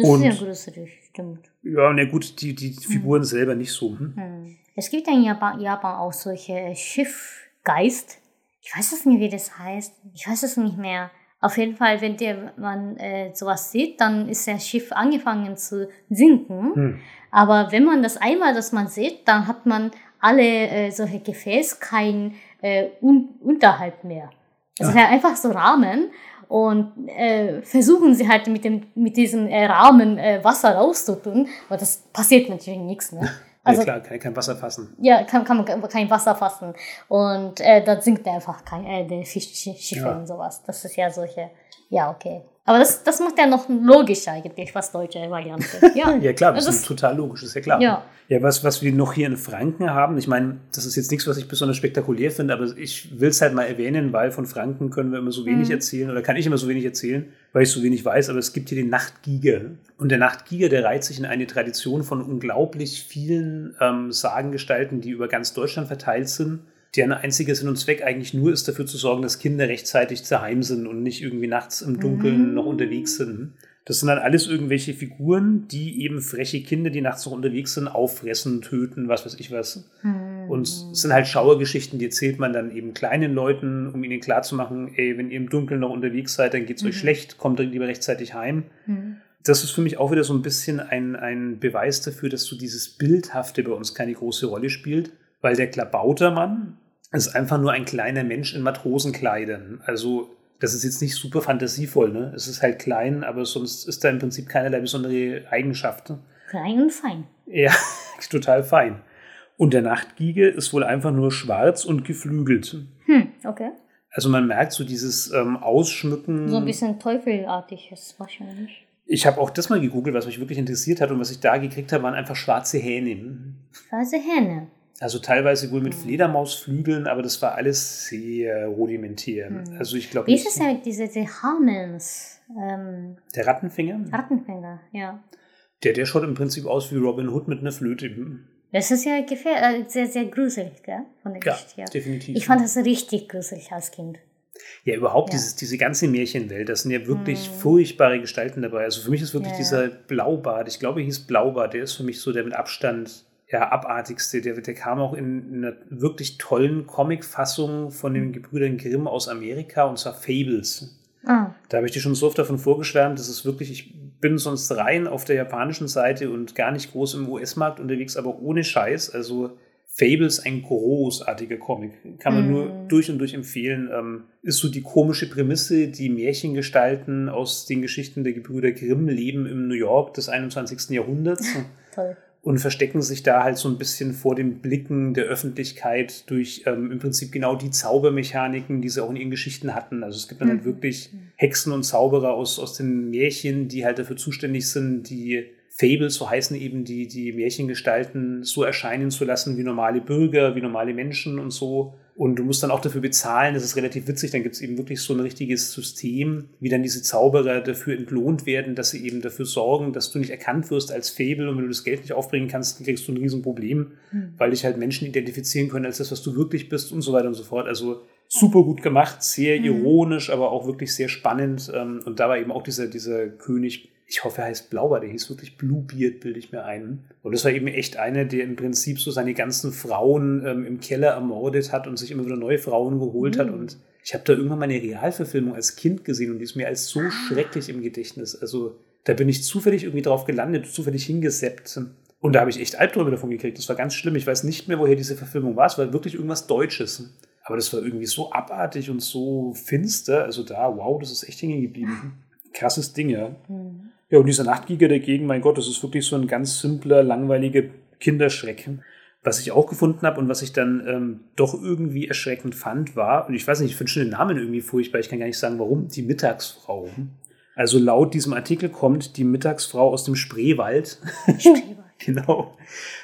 Das Und- ist ja gruselig, stimmt. Ja, na gut, die, die Figuren selber nicht so. Hm? Hm. Es gibt in Japan, Japan auch solche Schiffgeist. Ich weiß es nicht, wie das heißt. Ich weiß es nicht mehr. Auf jeden Fall, wenn der, man äh, sowas sieht, dann ist das Schiff angefangen zu sinken. Hm. Aber wenn man das einmal, das man sieht, dann hat man alle äh, solche Gefäß kein äh, Un Unterhalt mehr. Es ist Ah. ja einfach so Rahmen und äh, versuchen sie halt mit dem mit diesem äh, Rahmen äh, Wasser rauszutun, aber das passiert natürlich nichts. Ne? Also ja, klar, kann kein Wasser fassen. ja, kann, kann man kein Wasser fassen. Und äh, da sinkt einfach kein, äh, der Fisch, Sch- Schiffe Ja. und sowas. Das ist ja solche, ja, okay. Aber das, das macht ja noch logisch eigentlich, was deutsche Variante. Ja, Ja, klar, das Das ist ist- total logisch, ist ja klar. Ja. ja was, was wir noch hier in Franken haben, ich meine, das ist jetzt nichts, was ich besonders spektakulär finde, aber ich will es halt mal erwähnen, weil von Franken können wir immer so wenig Mhm. erzählen oder kann ich immer so wenig erzählen, weil ich so wenig weiß, aber es gibt hier den Nachtgiger. Und der Nachtgiger, der reiht sich in eine Tradition von unglaublich vielen ähm, Sagengestalten, die über ganz Deutschland verteilt sind, deren einziger Sinn und Zweck eigentlich nur ist, dafür zu sorgen, dass Kinder rechtzeitig zu Heim sind und nicht irgendwie nachts im Dunkeln Mhm. noch unterwegs sind. Das sind dann alles irgendwelche Figuren, die eben freche Kinder, die nachts noch unterwegs sind, auffressen, töten, was weiß ich was. Hm. Und es sind halt Schauergeschichten, die erzählt man dann eben kleinen Leuten, um ihnen klarzumachen, ey, wenn ihr im Dunkeln noch unterwegs seid, dann geht's euch schlecht, kommt lieber rechtzeitig heim. Hm. Das ist für mich auch wieder so ein bisschen ein, ein Beweis dafür, dass so dieses Bildhafte bei uns keine große Rolle spielt, weil der Klabautermann ist einfach nur ein kleiner Mensch in Matrosenkleidern. Also das ist jetzt nicht super fantasievoll, ne? Es ist halt klein, aber sonst ist da im Prinzip keinerlei besondere Eigenschaft. Klein und fein. Ja, total fein. Und der Nachtgiege ist wohl einfach nur schwarz und geflügelt. Hm, okay. Also man merkt so dieses ähm, Ausschmücken. So ein bisschen teufelartiges wahrscheinlich. Ich habe auch das mal gegoogelt, was mich wirklich interessiert hat und was ich da gekriegt habe, waren einfach schwarze Hähne. Schwarze Hähne. Also teilweise wohl mit Fledermausflügeln, aber das war alles sehr rudimentär. Also ich glaube Wie ist nicht. es ja mit diese, diese Hamels? Ähm, Der Rattenfinger, Rattenfänger, ja. der, der schaut im Prinzip aus wie Robin Hood mit einer Flöte. Das ist ja gefähr äh, sehr, sehr gruselig, gell? Von der Ja, Geschichte her. definitiv. Ich fand das richtig gruselig als Kind. Ja, überhaupt Ja. Dieses, diese ganze Märchenwelt, das sind ja wirklich furchtbare Gestalten dabei. Also für mich ist wirklich Ja, dieser Blaubart, ich glaube, er hieß Blaubart, der ist für mich so der mit Abstand ja, abartigste. Der, der kam auch in, in einer wirklich tollen Comic-Fassung von den Gebrüdern Grimm aus Amerika, und zwar Fables. Ah, Da habe ich dir schon so oft davon vorgeschwärmt, das ist wirklich, ich bin sonst rein auf der japanischen Seite und gar nicht groß im US-Markt unterwegs, aber ohne Scheiß. Also Fables, ein großartiger Comic. Kann man Mhm. nur durch und durch empfehlen. Ähm, ist so die komische Prämisse, die Märchengestalten aus den Geschichten der Gebrüder Grimm leben im New York des 21. Jahrhunderts toll. Und verstecken sich da halt so ein bisschen vor den Blicken der Öffentlichkeit durch ähm, im Prinzip genau die Zaubermechaniken, die sie auch in ihren Geschichten hatten. Also es gibt dann halt wirklich Hexen und Zauberer aus, aus den Märchen, die halt dafür zuständig sind, die Fables, so heißen eben die, die Märchengestalten, so erscheinen zu lassen wie normale Bürger, wie normale Menschen und so. Und du musst dann auch dafür bezahlen, das ist relativ witzig, dann gibt es eben wirklich so ein richtiges System, wie dann diese Zauberer dafür entlohnt werden, dass sie eben dafür sorgen, dass du nicht erkannt wirst als Fable und wenn du das Geld nicht aufbringen kannst, dann kriegst du ein Riesenproblem, weil dich halt Menschen identifizieren können als das, was du wirklich bist und so weiter und so fort. Also super gut gemacht, sehr ironisch, aber auch wirklich sehr spannend. ähm, Und da war eben auch dieser, dieser König, ich hoffe, er heißt Blaubart, der hieß wirklich Bluebeard, bilde ich mir ein. Und das war eben echt einer, der im Prinzip so seine ganzen Frauen ähm, im Keller ermordet hat und sich immer wieder neue Frauen geholt hat. Und ich habe da irgendwann mal eine Realverfilmung als Kind gesehen und die ist mir als so schrecklich im Gedächtnis. Also da bin ich zufällig irgendwie drauf gelandet, zufällig hingeseppt. Und da habe ich echt Albträume davon gekriegt. Das war ganz schlimm. Ich weiß nicht mehr, woher diese Verfilmung war. Es war wirklich irgendwas Deutsches. Aber das war irgendwie so abartig und so finster. Also da, wow, das ist echt hängen geblieben. Krasses Ding, ja. Hm. Ja, und dieser Nachtgiger dagegen, mein Gott, das ist wirklich so ein ganz simpler, langweiliger Kinderschrecken. Was ich auch gefunden habe und was ich dann ähm, doch irgendwie erschreckend fand, war, und ich weiß nicht, ich finde schon den Namen irgendwie furchtbar, ich kann gar nicht sagen, warum, die Mittagsfrau. Also laut diesem Artikel kommt die Mittagsfrau aus dem Spreewald. Spreewald. genau.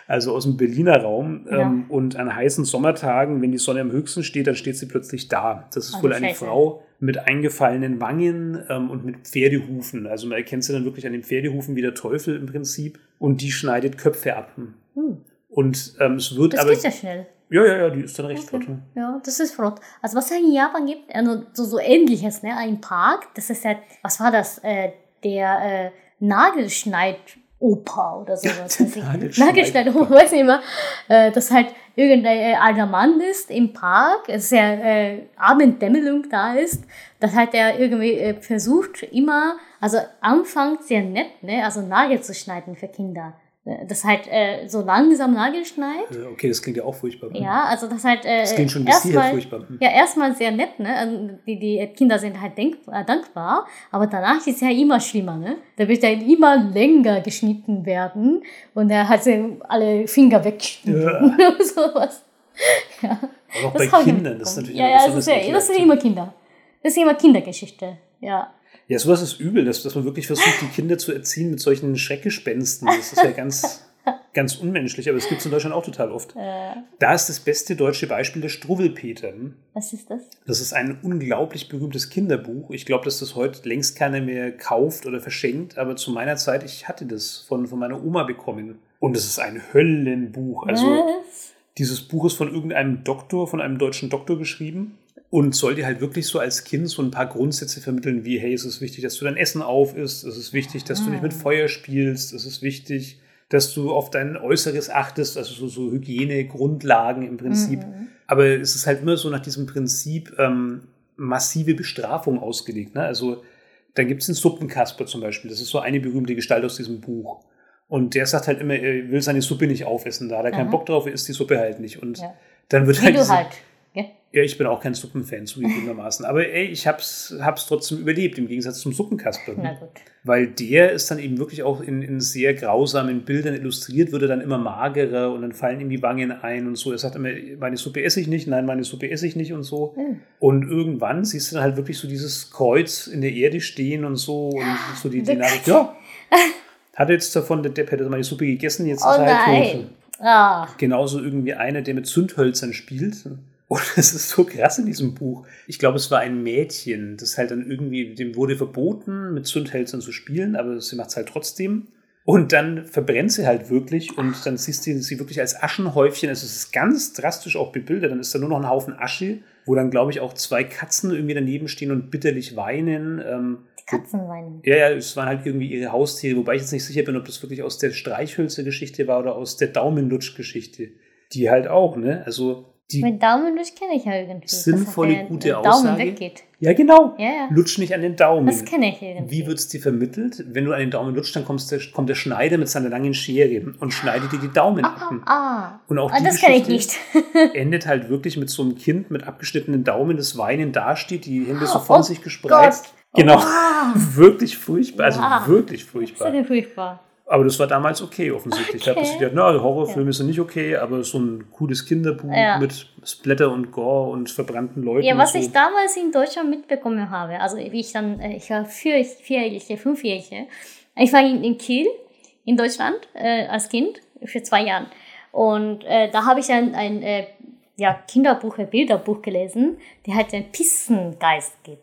Also aus dem Berliner Raum. Ja. Ähm, und an heißen Sommertagen, wenn die Sonne am höchsten steht, dann steht sie plötzlich da. Das ist oh, wohl eine Scheiße. Frau mit eingefallenen Wangen ähm, und mit Pferdehufen. Also man erkennt sie dann wirklich an den Pferdehufen wie der Teufel im Prinzip. Und die schneidet Köpfe ab. Hm. Und ähm, es wird das aber. Das geht ja schnell. Ja, ja, ja, die ist dann recht okay. flott. Ja, das ist flott. Also was es in Japan gibt, also so, so ähnliches, ne? Ein Park, das ist ja, was war das? Äh, der äh, Nagelschneid Opa oder sowas. Nagelschneid, Opa, weiß nicht mehr. Äh, dass halt irgendein äh, alter Mann ist im Park, es ja äh, Abenddämmerung da ist, dass halt er irgendwie äh, versucht immer, also anfangs sehr nett, ne, also Nagel zu schneiden für Kinder das halt äh, so langsam nagelschneit. Okay, das klingt ja auch furchtbar. Ja, also das halt äh, das klingt schon bis hierher furchtbar. Ja, erstmal sehr nett, ne? Also die, die Kinder sind halt denk, äh, dankbar, aber danach ist es ja immer schlimmer, ne? Da wird ja immer länger geschnitten werden und er hat alle Finger weggeschnitten ja. sowas. Ja. Aber auch das bei Kindern, das ist natürlich Ja, ja, das ist, ja, das sind immer Kinder. Das ist immer Kindergeschichte, ja. Ja, sowas ist übel, dass, dass man wirklich versucht, die Kinder zu erziehen mit solchen Schreckgespensten. Das ist ja ganz, ganz unmenschlich, aber es gibt es in Deutschland auch total oft. Äh. Da ist das beste deutsche Beispiel der Struwwelpeter. Was ist das? Das ist ein unglaublich berühmtes Kinderbuch. Ich glaube, dass das heute längst keiner mehr kauft oder verschenkt, aber zu meiner Zeit, ich hatte das von, von meiner Oma bekommen. Und es ist ein Höllenbuch. Also, Was? dieses Buch ist von irgendeinem Doktor, von einem deutschen Doktor geschrieben und soll dir halt wirklich so als Kind so ein paar Grundsätze vermitteln, wie, hey, es ist wichtig, dass du dein Essen auf isst, es ist wichtig, dass du nicht mit ah. Feuer spielst, es ist wichtig, dass du auf dein Äußeres achtest, also so, so Hygienegrundlagen im Prinzip. Mhm. Aber es ist halt immer so nach diesem Prinzip ähm, massive Bestrafung ausgelegt. Ne? Also dann gibt es einen Suppenkasper zum Beispiel, das ist so eine berühmte Gestalt aus diesem Buch. Und der sagt halt immer, er will seine Suppe nicht aufessen, da hat er keinen Bock drauf, er isst die Suppe halt nicht. Und ja. dann wird Wie halt. Du halt. Ja, ich bin auch kein Suppenfan, zugegebenermaßen. Aber ey, ich hab's, hab's trotzdem überlebt, im Gegensatz zum Suppenkasper. Na gut. Weil der ist dann eben wirklich auch in, in sehr grausamen Bildern illustriert, wird er dann immer magerer und dann fallen ihm die Wangen ein und so. Er sagt immer, meine Suppe esse ich nicht, nein, meine Suppe esse ich nicht und so. Mhm. Und irgendwann siehst du dann halt wirklich so dieses Kreuz in der Erde stehen und so und so die, die Nachricht, ja. Hat jetzt davon, der Depp hätte meine Suppe gegessen, jetzt oh ist er halt tot. Ah. Genauso irgendwie einer, der mit Zündhölzern spielt. Und es ist so krass in diesem Buch. Ich glaube, es war ein Mädchen, das halt dann irgendwie, dem wurde verboten, mit Zündhölzern zu spielen, aber sie macht es halt trotzdem. Und dann verbrennt sie halt wirklich und dann siehst du sie wirklich als Aschenhäufchen. Also es ist ganz drastisch auch bebildert. Dann ist da nur noch ein Haufen Asche, wo dann, glaube ich, auch zwei Katzen irgendwie daneben stehen und bitterlich weinen. Ähm, Katzen weinen. Ja, ja, es waren halt irgendwie ihre Haustiere, wobei ich jetzt nicht sicher bin, ob das wirklich aus der Streichhölzer-Geschichte war oder aus der Daumenlutsch-Geschichte. Die halt auch, ne? Also die Mit Daumenlutsch kenne ich ja irgendwie. Sinnvolle, gute der Aussage. Daumen weggeht. Ja, genau. Ja, ja. Lutsch nicht an den Daumen. Das kenne ich irgendwie. Wie wird es dir vermittelt? Wenn du an den Daumen lutscht, dann der, kommt der Schneider mit seiner langen Schere und schneidet dir die Daumen ah, ab. Ah, und auch ah, das kenne ich nicht. endet halt wirklich mit so einem Kind mit abgeschnittenen Daumen, das weinend dasteht, die Hände so von oh sich gespreizt. Gott. Genau. Oh. wirklich furchtbar. Also ja. wirklich furchtbar. Das ist ja furchtbar. Aber das war damals okay, offensichtlich. Okay. Ich habe gedacht, na, Horrorfilme ja. sind nicht okay, aber so ein cooles Kinderbuch ja. mit Splatter und Gore und verbrannten Leuten. Ja, was so. ich damals in Deutschland mitbekommen habe, also wie ich dann, äh, ich war vier, vierjährige, fünfjährige, ich war in, in Kiel, in Deutschland, äh, als Kind, für zwei Jahre. Und äh, da habe ich ein, ein äh, ja, Kinderbuch, ein Bilderbuch gelesen, der halt den Pissengeist gibt.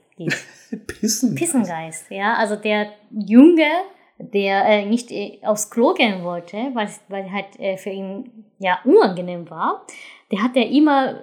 Pissen? Pissengeist, ja. Also der Junge der äh, nicht äh, aufs Klo gehen wollte, weil, weil halt äh, für ihn ja unangenehm war, der hat er immer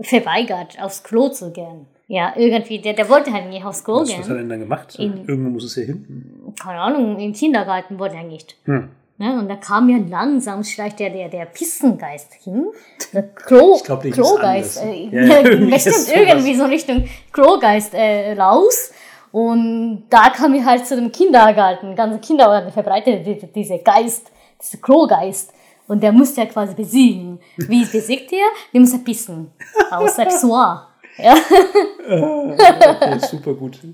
verweigert, aufs Klo zu gehen. Ja, irgendwie, der, der wollte halt nicht aufs Klo was, gehen. Was hat er denn dann gemacht? In, Irgendwo muss es ja hin. Keine Ahnung, im Kindergarten wollte er nicht. Hm. Ne, und da kam ja langsam vielleicht der, der, der Pissengeist hin. Der Klo, ich glaub, Klogeist. Äh, ja, ja, irgendwie, irgendwie so Richtung Klogeist äh, raus. Und da kam ich halt zu dem Kindergarten, ganze Kindergarten verbreitet diese Geist, diese Klo-Geist. Und der musste ja quasi besiegen. Wie besiegt er? Der muss er pissen. Aus Sexual. Ja. okay, super gut.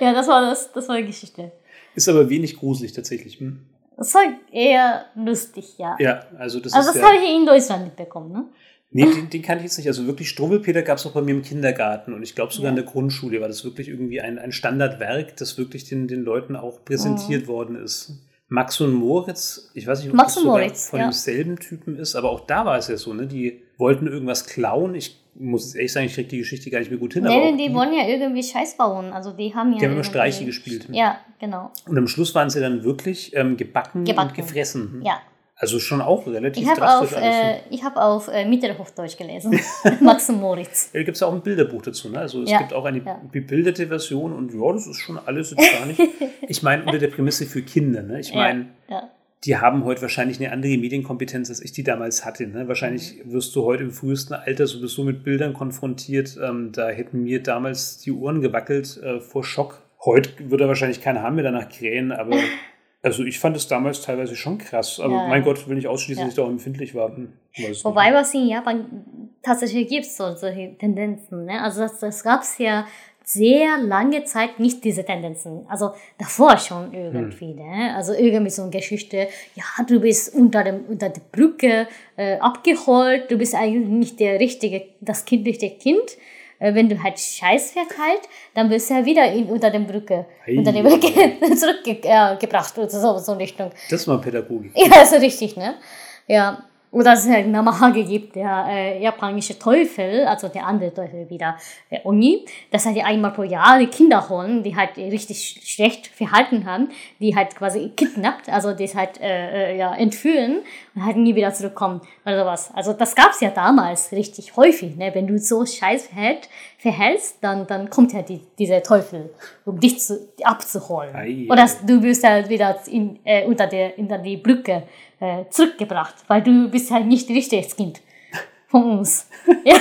Ja, das war das, das war die Geschichte. Ist aber wenig gruselig tatsächlich. Hm? Das war eher lustig, ja. Ja, also das Also ist das ja, habe ich in Deutschland mitbekommen, ne? Nee, den, den kannte ich jetzt nicht. Also wirklich Struwwelpeter gab es auch bei mir im Kindergarten und ich glaube sogar Ja. in der Grundschule war das wirklich irgendwie ein, ein Standardwerk, das wirklich den, den Leuten auch präsentiert worden ist. Max und Moritz, ich weiß nicht, ob Max das Moritz, von ja. demselben Typen ist, aber auch da war es ja so, ne? Die wollten irgendwas klauen. Ich muss jetzt ehrlich sagen, ich kriege die Geschichte gar nicht mehr gut hin. Nee, nee, die wollen ja irgendwie Scheiß bauen. Also die haben ja. Die haben immer Streiche gespielt. Ja, genau. Und am Schluss waren sie dann wirklich ähm, gebacken, Gebacken. und gefressen. Ja. Also schon auch relativ Ich habe drastisch auf, alles. äh, ne? ich hab auf äh, Mittelhochdeutsch gelesen. Max und Moritz. Da gibt es ja auch ein Bilderbuch dazu. Ne? Also es Ja, gibt auch eine ja. bebilderte Version und ja, das ist schon alles jetzt gar nicht. Ich meine, unter der Prämisse für Kinder. Ne? Ich meine, Ja. die haben heute wahrscheinlich eine andere Medienkompetenz, als ich die damals hatte. Ne? Wahrscheinlich Mhm. wirst du heute im frühesten Alter sowieso mit Bildern konfrontiert. Ähm, da hätten mir damals die Ohren gewackelt äh, vor Schock. Heute würde wahrscheinlich kein Hahn mehr danach krähen, aber also ich fand es damals teilweise schon krass. Aber Ja. mein Gott, will nicht ausschließen, dass ich da auch empfindlich war. Hm, Wobei, was in Japan tatsächlich gibt, so solche Tendenzen. Ne? Also das, das gab es ja sehr lange Zeit nicht diese Tendenzen. Also davor schon irgendwie. Ne? Also irgendwie so eine Geschichte, ja, du bist unter, dem, unter der Brücke äh, abgeholt, du bist eigentlich nicht der richtige, das kindliche Kind. Äh, wenn du halt Scheiß verteilt, dann bist du ja wieder in, unter der Brücke, Ei. unter der Brücke zurückgebracht äh, gebracht oder so, so in Richtung. Das war Pädagogik. Ja, ist richtig, ne? Ja. Oder es halt Namahage gibt, der äh, japanische Teufel, also der andere Teufel wieder, der Oni, dass halt einmal pro Jahr die Kinder holen, die halt richtig schlecht verhalten haben, die halt quasi kidnappt, also die halt äh, äh, ja, entführen und halt nie wieder zurückkommen oder sowas. Also das gab's ja damals richtig häufig, ne? Wenn du so scheiß verhält, verhältst, dann, dann kommt ja die, dieser Teufel, um dich zu, abzuholen. Ei, Oder du wirst halt wieder in, äh, unter, der, unter die Brücke äh, zurückgebracht, weil du bist halt nicht richtiges Kind von uns. ja,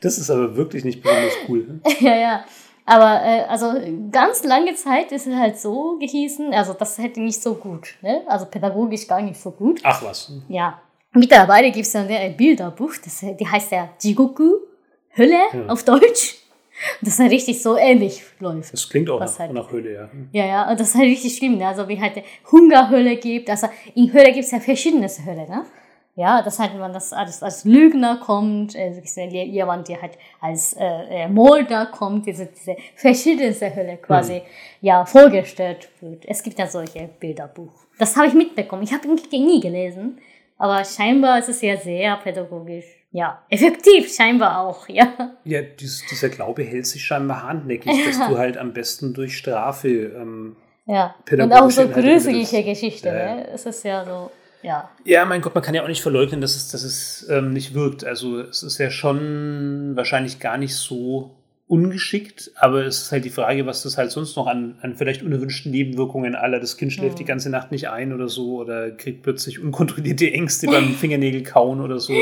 Das ist aber wirklich nicht besonders cool. ne? ja, ja. Aber äh, also ganz lange Zeit ist es halt so gehießen, also das halt nicht so gut, ne? also pädagogisch gar nicht so gut. Ach was. Ja. Mittlerweile gibt es dann ein Bilderbuch, das, die heißt ja Jigoku, Hölle auf Deutsch. Das ist halt richtig so ähnlich läuft. Das klingt auch nach, halt- nach Höhle, ja. Ja, ja, und das ist halt richtig schlimm, ne? Also wie halt Hungerhölle gibt. Also in Hölle gibt es ja verschiedene Hölle, ne? Ja, dass halt man das als, als Lügner kommt, äh, ja jemand, der halt als äh, Mörder kommt, diese, diese verschiedenste Hölle quasi ja vorgestellt wird. Es gibt ja solche Bilderbuch. Das habe ich mitbekommen. Ich habe ihn nie gelesen, aber scheinbar ist es ja sehr pädagogisch. Ja, effektiv scheinbar auch, ja. Ja, dies, dieser Glaube hält sich scheinbar hartnäckig, dass du halt am besten durch Strafe ähm, Ja, und auch so gruselige. Geschichte, Ja, ja. ne? Es ist ja so, ja. Ja, mein Gott, man kann ja auch nicht verleugnen, dass es, dass es ähm, nicht wirkt. Also es ist ja schon wahrscheinlich gar nicht so ungeschickt, aber es ist halt die Frage, was das halt sonst noch an, an vielleicht unerwünschten Nebenwirkungen aller. Das Kind schläft die ganze Nacht nicht ein oder so oder kriegt plötzlich unkontrollierte Ängste beim Fingernägel kauen oder so.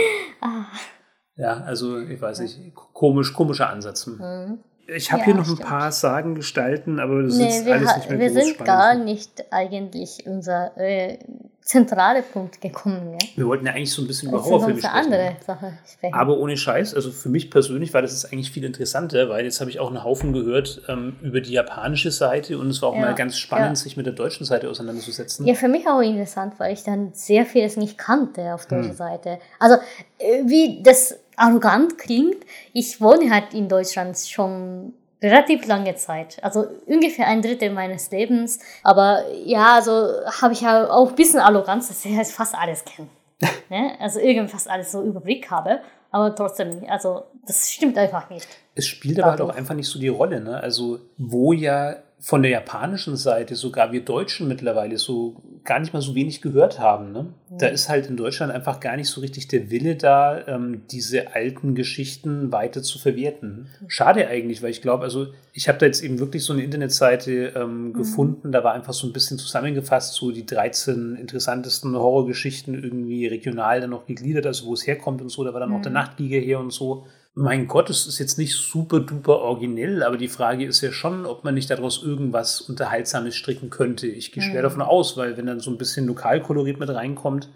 Ja, also ich weiß nicht, komisch, komischer Ansatz. Hm. Ich habe Ja, hier noch ein stimmt. paar Sagen gestalten, aber das ist Nee, wir, alles nicht mehr wir sind spannend. gar nicht eigentlich unser äh, zentraler Punkt gekommen, ja. Wir wollten ja eigentlich so ein bisschen über Horrorfilme sprechen. andere Sache sprechen. Aber ohne Scheiß, also für mich persönlich war das jetzt eigentlich viel interessanter, weil jetzt habe ich auch einen Haufen gehört ähm, über die japanische Seite und es war auch Ja, mal ganz spannend, ja. sich mit der deutschen Seite auseinanderzusetzen. Ja, für mich auch interessant, weil ich dann sehr vieles nicht kannte auf Hm. deutscher Seite. Also, äh, wie das arrogant klingt, ich wohne halt in Deutschland schon relativ lange Zeit. Also ungefähr ein Drittel meines Lebens. Aber ja, also habe ich ja auch ein bisschen Arroganz, dass ich fast alles kenne. ne? Also irgendwie fast alles so Überblick habe. Aber trotzdem, also das stimmt einfach nicht. Es spielt aber halt auch einfach nicht so die Rolle. Ne? Also wo ja von der japanischen Seite sogar wir Deutschen mittlerweile so gar nicht mal so wenig gehört haben. Ne? Da ist halt in Deutschland einfach gar nicht so richtig der Wille da, ähm, diese alten Geschichten weiter zu verwerten. Schade eigentlich, weil ich glaube, also ich habe da jetzt eben wirklich so eine Internetseite ähm, gefunden, da war einfach so ein bisschen zusammengefasst, so die 13 interessantesten Horrorgeschichten irgendwie regional dann noch gegliedert, also wo es herkommt und so, da war dann auch der Nachtgiger her und so. Mein Gott, es ist jetzt nicht super duper originell, aber die Frage ist ja schon, ob man nicht daraus irgendwas Unterhaltsames stricken könnte. Ich gehe schwer davon aus, weil wenn dann so ein bisschen Lokalkolorit mit reinkommt,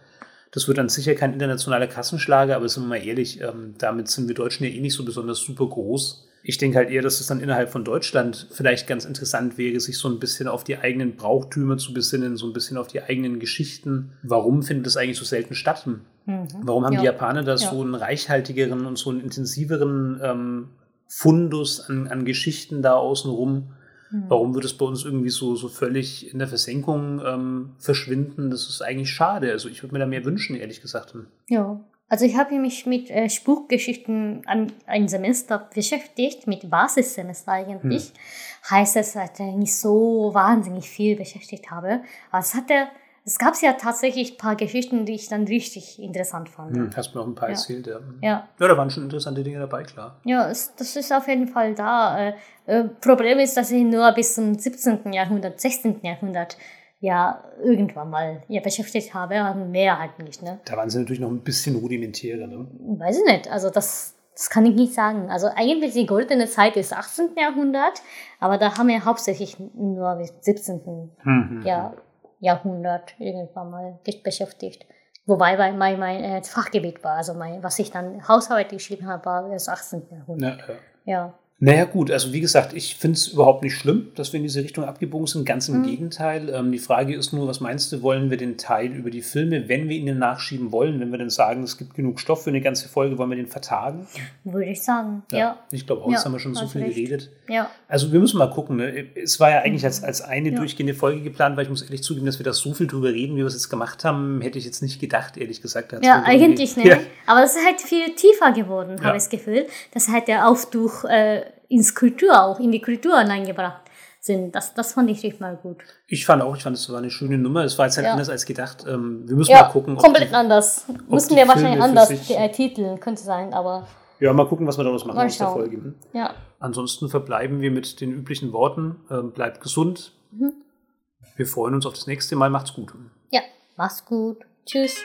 das wird dann sicher kein internationaler Kassenschlager, aber sind wir mal ehrlich, ähm, damit sind wir Deutschen ja eh nicht so besonders super groß. Ich denke halt eher, dass es dann innerhalb von Deutschland vielleicht ganz interessant wäre, sich so ein bisschen auf die eigenen Brauchtümer zu besinnen, so ein bisschen auf die eigenen Geschichten. Warum findet das eigentlich so selten statt? Mhm. Warum haben ja. die Japaner da ja. so einen reichhaltigeren und so einen intensiveren ähm, Fundus an, an Geschichten da außenrum? Mhm. Warum wird es bei uns irgendwie so, so völlig in der Versenkung ähm, verschwinden? Das ist eigentlich schade. Also ich würde mir da mehr wünschen, ehrlich gesagt. Ja, also ich habe mich mit äh, Spukgeschichten an ein Semester beschäftigt, mit Basissemester eigentlich. Hm. Heißt es, dass ich nicht so wahnsinnig viel beschäftigt habe. Aber es hatte, es gab ja tatsächlich ein paar Geschichten, die ich dann richtig interessant fand. Hm, hast mir auch ein paar ja. erzählt, ja. ja. Ja, da waren schon interessante Dinge dabei, klar. Ja, es, das ist auf jeden Fall da. Äh, äh, Problem ist, dass ich nur bis zum 17. Jahrhundert, 16. Jahrhundert ja irgendwann mal ja, beschäftigt habe, aber mehr halt nicht. Ne? Da waren sie natürlich noch ein bisschen rudimentärer. Ne? Weiß ich nicht. Also das, das kann ich nicht sagen. Also eigentlich die goldene Zeit ist 18. Jahrhundert, aber da haben wir hauptsächlich nur bis 17. Mhm. Ja, Jahrhundert irgendwann mal beschäftigt. Wobei mein, mein, mein äh, Fachgebiet war, also mein, was ich dann Hausarbeit geschrieben habe, war das 18. Jahrhundert. Ja, ja. ja. Naja gut, also wie gesagt, ich finde es überhaupt nicht schlimm, dass wir in diese Richtung abgebogen sind. Ganz im mhm. Gegenteil. Ähm, die Frage ist nur, was meinst du, wollen wir den Teil über die Filme, wenn wir ihn nachschieben wollen, wenn wir dann sagen, es gibt genug Stoff für eine ganze Folge, wollen wir den vertagen? Würde ich sagen, ja. ja. Ich glaube auch, ja, jetzt haben wir schon so viel recht. geredet. Ja. Also wir müssen mal gucken. Ne? Es war ja eigentlich als, als eine ja. durchgehende Folge geplant, weil ich muss ehrlich zugeben, dass wir da so viel drüber reden, wie wir es jetzt gemacht haben, hätte ich jetzt nicht gedacht, ehrlich gesagt. Ja, eigentlich nicht. Aber es ist halt viel tiefer geworden, habe ich das Gefühl. Das ist halt der Auftuch... Äh, ins Kultur auch, in die Kultur hineingebracht sind. Das, das fand ich richtig mal gut. Ich fand auch, ich fand, es war eine schöne Nummer. Es war jetzt halt ja. anders als gedacht. Ähm, wir müssen ja, mal gucken. komplett die, anders. Müssen wir wahrscheinlich anders sich, äh, titeln, könnte sein, aber. Ja, mal gucken, was wir daraus machen aus der Folge. Hm? Ja. Ansonsten verbleiben wir mit den üblichen Worten. Ähm, bleibt gesund. Mhm. Wir freuen uns auf das nächste Mal. Macht's gut. Ja, macht's gut. Tschüss.